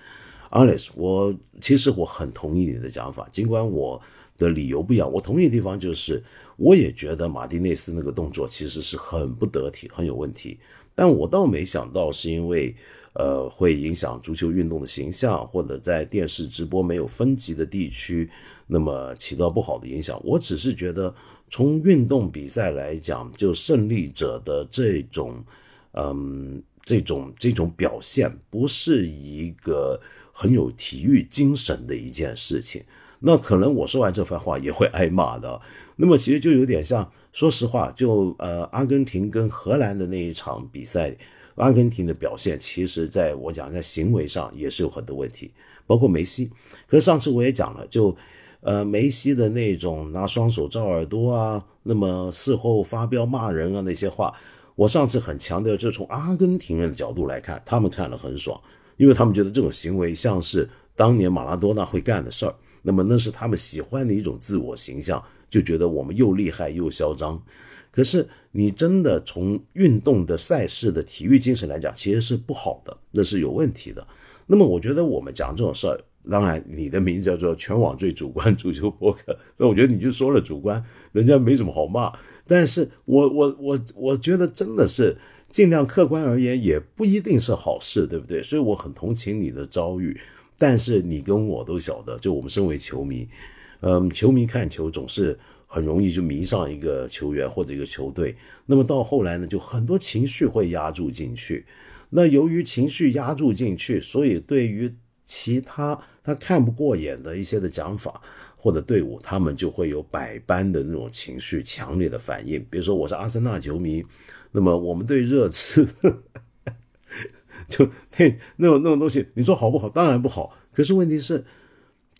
Alice，我其实我很同意你的讲法，尽管我的理由不一样。我同意的地方就是，我也觉得马丁内斯那个动作其实是很不得体，很有问题。但我倒没想到是因为。呃，会影响足球运动的形象，或者在电视直播没有分级的地区，那么起到不好的影响。我只是觉得，从运动比赛来讲，就胜利者的这种，嗯，这种这种表现，不是一个很有体育精神的一件事情。那可能我说完这番话也会挨骂的。那么其实就有点像，说实话，就呃，阿根廷跟荷兰的那一场比赛。阿根廷的表现，其实在我讲在行为上也是有很多问题，包括梅西。可是上次我也讲了，就，呃，梅西的那种拿双手照耳朵啊，那么事后发飙骂人啊那些话，我上次很强调，就从阿根廷人的角度来看，他们看了很爽，因为他们觉得这种行为像是当年马拉多纳会干的事儿，那么那是他们喜欢的一种自我形象，就觉得我们又厉害又嚣张。可是你真的从运动的赛事的体育精神来讲，其实是不好的，那是有问题的。那么我觉得我们讲这种事儿，当然你的名字叫做全网最主观足球博客，那我觉得你就说了主观，人家没什么好骂。但是我我我我觉得真的是尽量客观而言，也不一定是好事，对不对？所以我很同情你的遭遇，但是你跟我都晓得，就我们身为球迷，嗯，球迷看球总是。很容易就迷上一个球员或者一个球队，那么到后来呢，就很多情绪会压住进去。那由于情绪压住进去，所以对于其他他看不过眼的一些的讲法或者队伍，他们就会有百般的那种情绪强烈的反应。比如说我是阿森纳球迷，那么我们对热刺，就那那种那种东西，你说好不好？当然不好。可是问题是。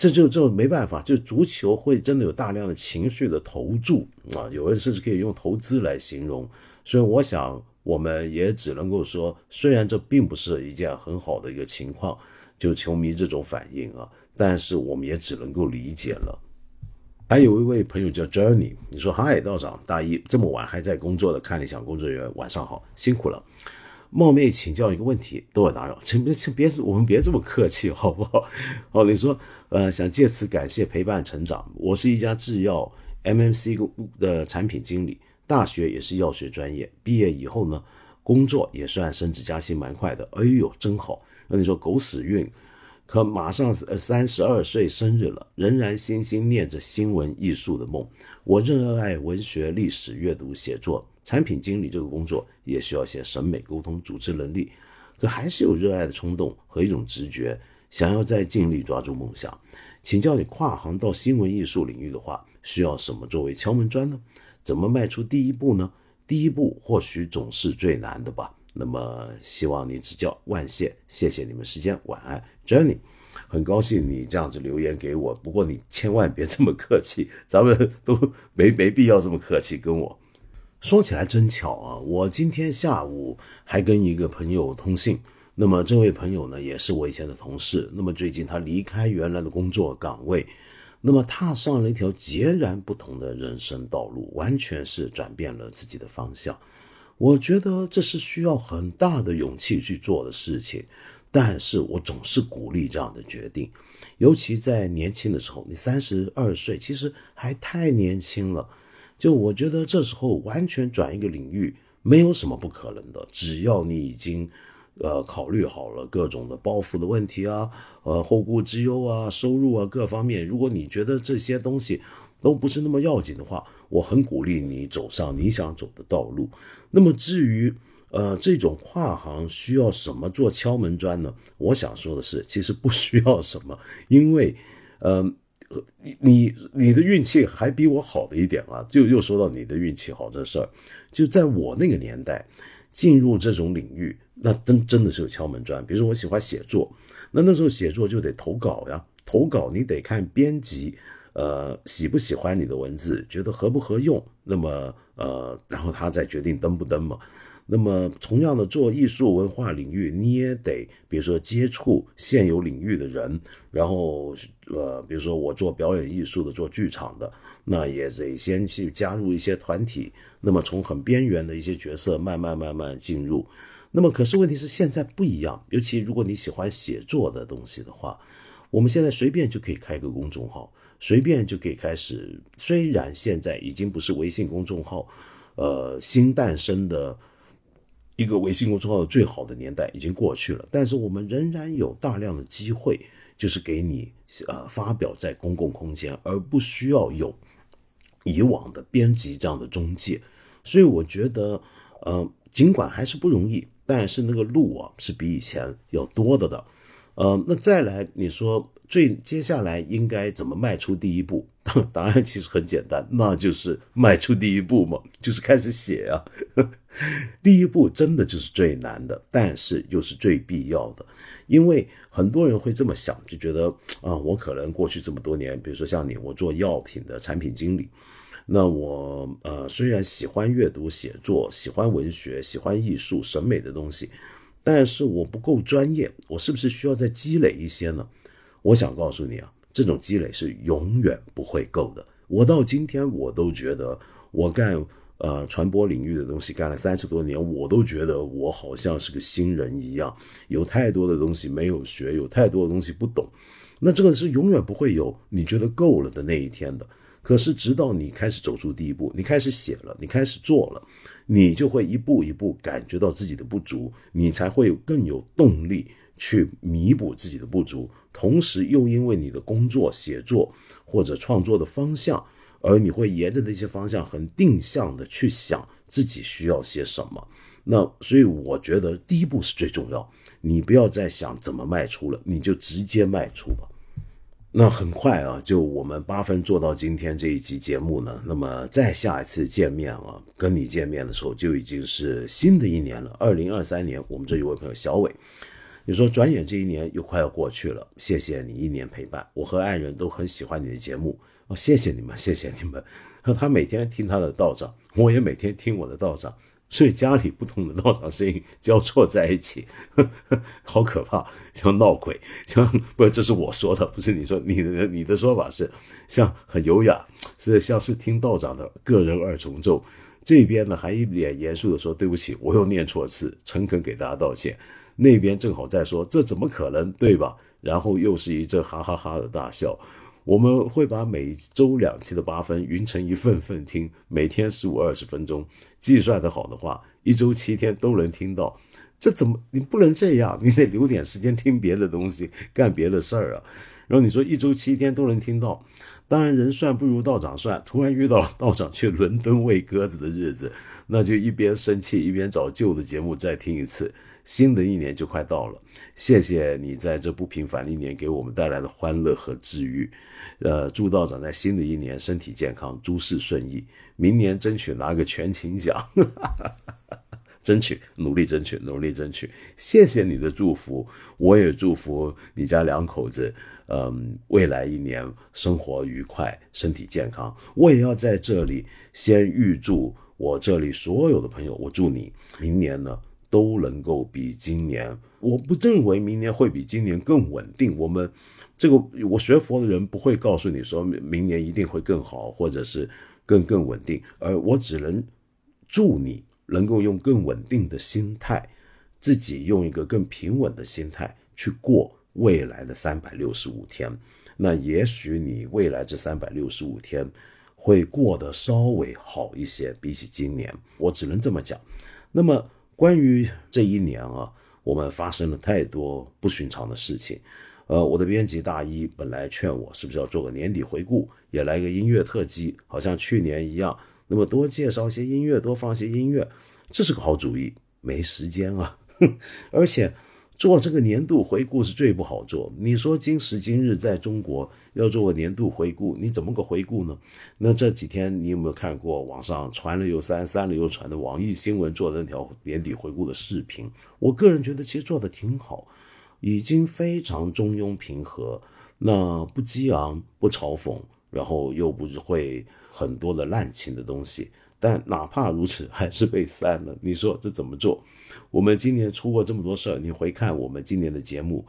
这就就没办法，就足球会真的有大量的情绪的投注啊，有人甚至可以用投资来形容。所以我想，我们也只能够说，虽然这并不是一件很好的一个情况，就球迷这种反应啊，但是我们也只能够理解了。还有一位朋友叫 Journey，你说嗨道长大一这么晚还在工作的看理想工作人员，晚上好，辛苦了。冒昧请教一个问题，多我打扰，请别请别，我们别这么客气，好不好？哦，你说，呃，想借此感谢陪伴成长。我是一家制药 MMC 的产品经理，大学也是药学专业，毕业以后呢，工作也算升职加薪蛮快的。哎呦，真好！那你说狗屎运，可马上三十二岁生日了，仍然心心念着新闻艺术的梦。我热爱文学、历史、阅读、写作，产品经理这个工作也需要些审美、沟通、组织能力，可还是有热爱的冲动和一种直觉，想要再尽力抓住梦想。请教你，跨行到新闻艺术领域的话，需要什么作为敲门砖呢？怎么迈出第一步呢？第一步或许总是最难的吧。那么希望你指教，万谢，谢谢你们时间，晚安，Jenny。很高兴你这样子留言给我，不过你千万别这么客气，咱们都没没必要这么客气跟我。说起来真巧啊，我今天下午还跟一个朋友通信，那么这位朋友呢也是我以前的同事，那么最近他离开原来的工作岗位。那么踏上了一条截然不同的人生道路，完全是转变了自己的方向。我觉得这是需要很大的勇气去做的事情，但是我总是鼓励这样的决定，尤其在年轻的时候，你三十二岁其实还太年轻了。就我觉得这时候完全转一个领域没有什么不可能的，只要你已经。呃，考虑好了各种的包袱的问题啊，呃，后顾之忧啊，收入啊，各方面。如果你觉得这些东西都不是那么要紧的话，我很鼓励你走上你想走的道路。那么至于呃这种跨行需要什么做敲门砖呢？我想说的是，其实不需要什么，因为呃你你的运气还比我好的一点啊，就又说到你的运气好这事儿，就在我那个年代进入这种领域。那真真的是有敲门砖，比如说我喜欢写作，那那时候写作就得投稿呀，投稿你得看编辑，呃喜不喜欢你的文字，觉得合不合用，那么呃然后他再决定登不登嘛。那么同样的做艺术文化领域，你也得比如说接触现有领域的人，然后呃比如说我做表演艺术的，做剧场的，那也得先去加入一些团体，那么从很边缘的一些角色慢慢慢慢进入。那么，可是问题是现在不一样，尤其如果你喜欢写作的东西的话，我们现在随便就可以开个公众号，随便就可以开始。虽然现在已经不是微信公众号，呃，新诞生的一个微信公众号最好的年代已经过去了，但是我们仍然有大量的机会，就是给你呃发表在公共空间，而不需要有以往的编辑这样的中介。所以我觉得，呃，尽管还是不容易。但是那个路啊是比以前要多的的，呃，那再来你说最接下来应该怎么迈出第一步？答案其实很简单，那就是迈出第一步嘛，就是开始写啊。第一步真的就是最难的，但是又是最必要的，因为很多人会这么想，就觉得啊，我可能过去这么多年，比如说像你，我做药品的产品经理。那我呃虽然喜欢阅读写作，喜欢文学，喜欢艺术审美的东西，但是我不够专业，我是不是需要再积累一些呢？我想告诉你啊，这种积累是永远不会够的。我到今天我都觉得，我干呃传播领域的东西干了三十多年，我都觉得我好像是个新人一样，有太多的东西没有学，有太多的东西不懂。那这个是永远不会有你觉得够了的那一天的。可是，直到你开始走出第一步，你开始写了，你开始做了，你就会一步一步感觉到自己的不足，你才会更有动力去弥补自己的不足。同时，又因为你的工作、写作或者创作的方向，而你会沿着那些方向很定向的去想自己需要些什么。那所以，我觉得第一步是最重要。你不要再想怎么迈出了，你就直接迈出吧。那很快啊，就我们八分做到今天这一集节目呢。那么再下一次见面啊，跟你见面的时候就已经是新的一年了，二零二三年。我们这一位朋友小伟，你说转眼这一年又快要过去了，谢谢你一年陪伴，我和爱人都很喜欢你的节目哦，谢谢你们，谢谢你们。他每天听他的道长，我也每天听我的道长。所以家里不同的道长声音交错在一起，好可怕，像闹鬼，像不，这是我说的，不是你说你的你的说法是像很优雅，是像是听道长的个人二重奏。这边呢还一脸严肃的说对不起，我又念错字，诚恳给大家道歉。那边正好在说这怎么可能对吧？然后又是一阵哈哈哈的大笑。我们会把每周两期的八分匀成一份份听，每天十五二十分钟，计算的好的话，一周七天都能听到。这怎么你不能这样？你得留点时间听别的东西，干别的事儿啊。然后你说一周七天都能听到，当然人算不如道长算。突然遇到了道长去伦敦喂鸽子的日子，那就一边生气一边找旧的节目再听一次。新的一年就快到了，谢谢你在这不平凡的一年给我们带来的欢乐和治愈。呃，祝道长在新的一年身体健康，诸事顺意，明年争取拿个全勤奖。争取，努力争取，努力争取。谢谢你的祝福，我也祝福你家两口子，嗯，未来一年生活愉快，身体健康。我也要在这里先预祝我这里所有的朋友，我祝你明年呢都能够比今年。我不认为明年会比今年更稳定。我们这个我学佛的人不会告诉你说明年一定会更好，或者是更更稳定，而我只能祝你。能够用更稳定的心态，自己用一个更平稳的心态去过未来的三百六十五天，那也许你未来这三百六十五天会过得稍微好一些，比起今年，我只能这么讲。那么关于这一年啊，我们发生了太多不寻常的事情。呃，我的编辑大一本来劝我是不是要做个年底回顾，也来个音乐特辑，好像去年一样。那么多介绍一些音乐，多放些音乐，这是个好主意。没时间啊，哼 而且做这个年度回顾是最不好做。你说今时今日在中国要做个年度回顾，你怎么个回顾呢？那这几天你有没有看过网上传了又删，删了又传的网易新闻做的那条年底回顾的视频？我个人觉得其实做的挺好，已经非常中庸平和，那不激昂，不嘲讽，然后又不是会。很多的滥情的东西，但哪怕如此，还是被删了。你说这怎么做？我们今年出过这么多事儿，你回看我们今年的节目，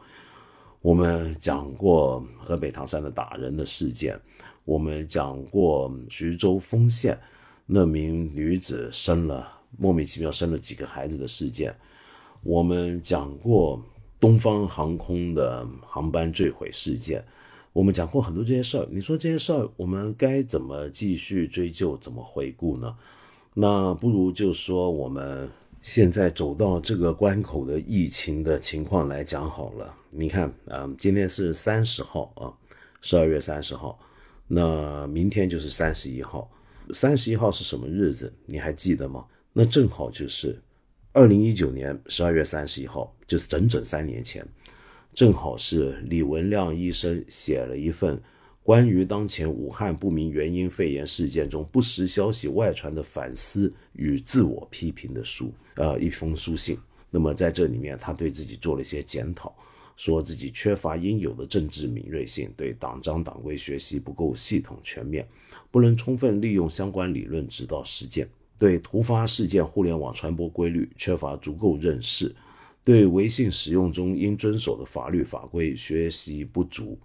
我们讲过河北唐山的打人的事件，我们讲过徐州丰县那名女子生了莫名其妙生了几个孩子的事件，我们讲过东方航空的航班坠毁事件。我们讲过很多这些事儿，你说这些事儿我们该怎么继续追究、怎么回顾呢？那不如就说我们现在走到这个关口的疫情的情况来讲好了。你看，嗯，今天是三十号啊，十二月三十号，那明天就是三十一号。三十一号是什么日子？你还记得吗？那正好就是二零一九年十二月三十一号，就是整整三年前。正好是李文亮医生写了一份关于当前武汉不明原因肺炎事件中不实消息外传的反思与自我批评的书，呃，一封书信。那么在这里面，他对自己做了一些检讨，说自己缺乏应有的政治敏锐性，对党章党规学习不够系统全面，不能充分利用相关理论指导实践，对突发事件互联网传播规律缺乏足够认识。对微信使用中应遵守的法律法规学习不足，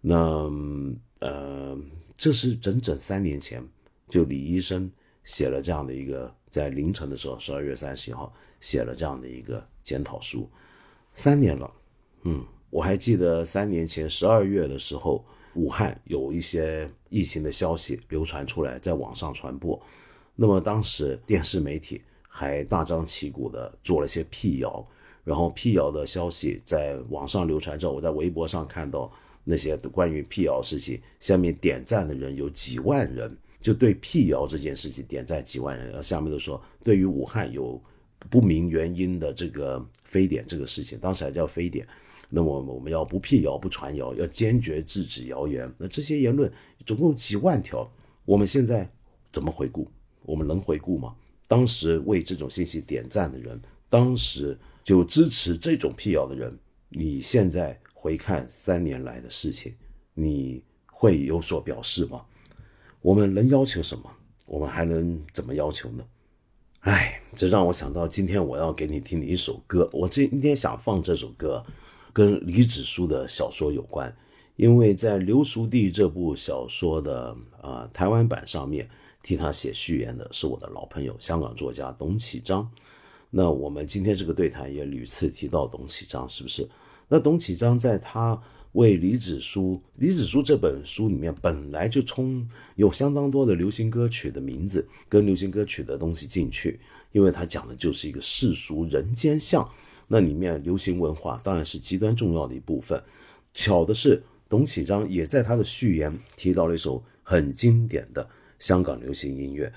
那呃，这是整整三年前，就李医生写了这样的一个，在凌晨的时候，十二月三十一号写了这样的一个检讨书，三年了，嗯，我还记得三年前十二月的时候，武汉有一些疫情的消息流传出来，在网上传播，那么当时电视媒体还大张旗鼓的做了些辟谣。然后辟谣的消息在网上流传之后，我在微博上看到那些关于辟谣事情，下面点赞的人有几万人，就对辟谣这件事情点赞几万人。然后下面都说，对于武汉有不明原因的这个非典这个事情，当时还叫非典，那么我们要不辟谣不传谣，要坚决制止谣言。那这些言论总共几万条，我们现在怎么回顾？我们能回顾吗？当时为这种信息点赞的人，当时。就支持这种辟谣的人，你现在回看三年来的事情，你会有所表示吗？我们能要求什么？我们还能怎么要求呢？哎，这让我想到今天我要给你听的一首歌。我今天想放这首歌，跟李子书的小说有关，因为在《刘叔弟》这部小说的啊台湾版上面，替他写序言的是我的老朋友香港作家董启章。那我们今天这个对谈也屡次提到董启章，是不是？那董启章在他为李子书，李子书这本书里面本来就充有相当多的流行歌曲的名字跟流行歌曲的东西进去，因为他讲的就是一个世俗人间相，那里面流行文化当然是极端重要的一部分。巧的是，董启章也在他的序言提到了一首很经典的香港流行音乐，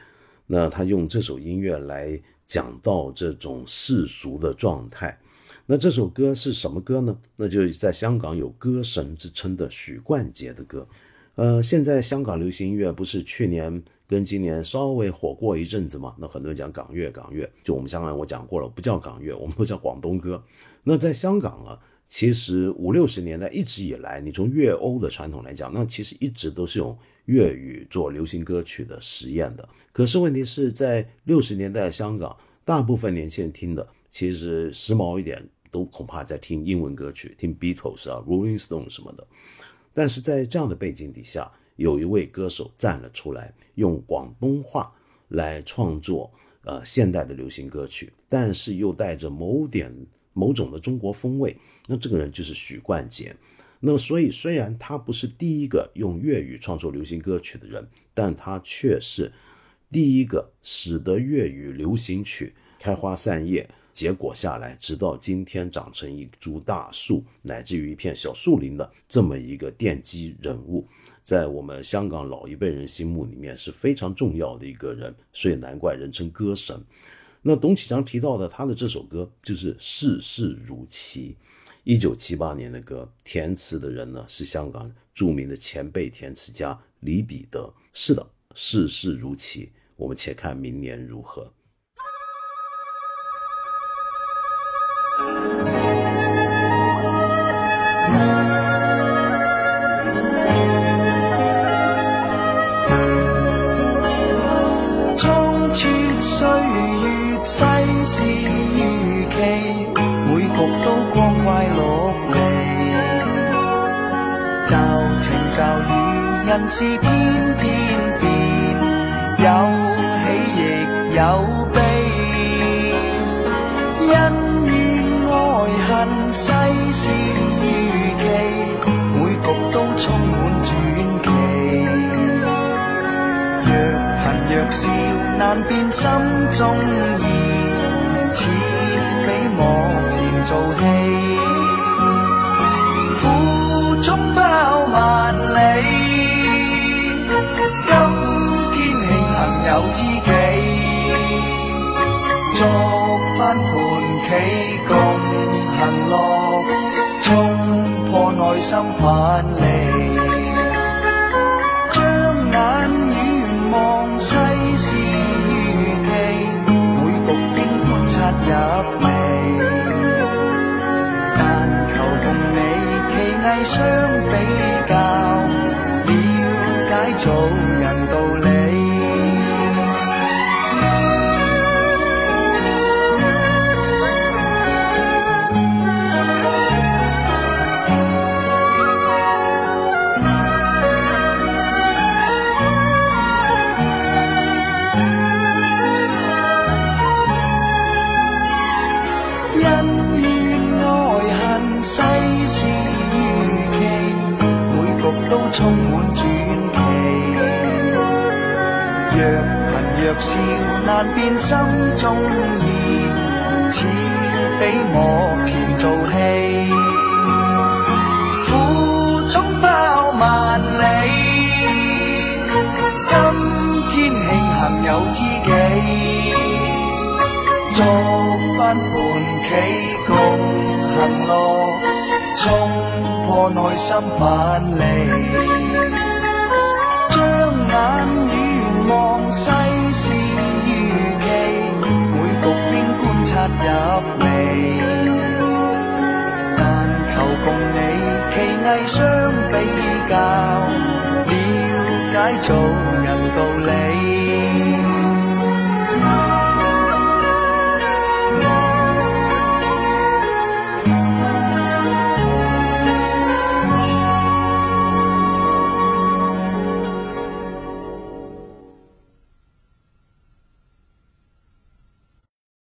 那他用这首音乐来讲到这种世俗的状态。那这首歌是什么歌呢？那就是在香港有歌神之称的许冠杰的歌。呃，现在香港流行音乐不是去年跟今年稍微火过一阵子嘛？那很多人讲港乐，港乐就我们香港我讲过了，不叫港乐，我们都叫广东歌。那在香港啊，其实五六十年代一直以来，你从粤欧的传统来讲，那其实一直都是用粤语做流行歌曲的实验的。可是问题是在六十年代的香港，大部分年轻人听的其实时髦一点。都恐怕在听英文歌曲，听 Beatles 啊、Rolling Stone 什么的。但是在这样的背景底下，有一位歌手站了出来，用广东话来创作呃现代的流行歌曲，但是又带着某点某种的中国风味。那这个人就是许冠杰。那么所以虽然他不是第一个用粤语创作流行歌曲的人，但他却是第一个使得粤语流行曲开花散叶。结果下来，直到今天长成一株大树，乃至于一片小树林的这么一个奠基人物，在我们香港老一辈人心目里面是非常重要的一个人，所以难怪人称歌神。那董启章提到的他的这首歌就是《世事如棋》，一九七八年的歌，填词的人呢是香港著名的前辈填词家李彼得。是的，世事如棋，我们且看明年如何。人事天天变，有喜亦有悲，恩怨爱恨世事如棋，每局都充满传奇。若贫若笑难辨心中意，似比幕前做戏，有知己，作翻盘棋共行乐，冲破内心藩篱，将眼远望世事如棋，每局应观察入微，但求共你棋艺相笑难辨心中意，似比幕前做戏。苦中包万里，今天庆幸有知己，作翻盘棋共行乐，冲破内心藩篱，将眼入微，但求共你奇艺相比较，了解做人道理。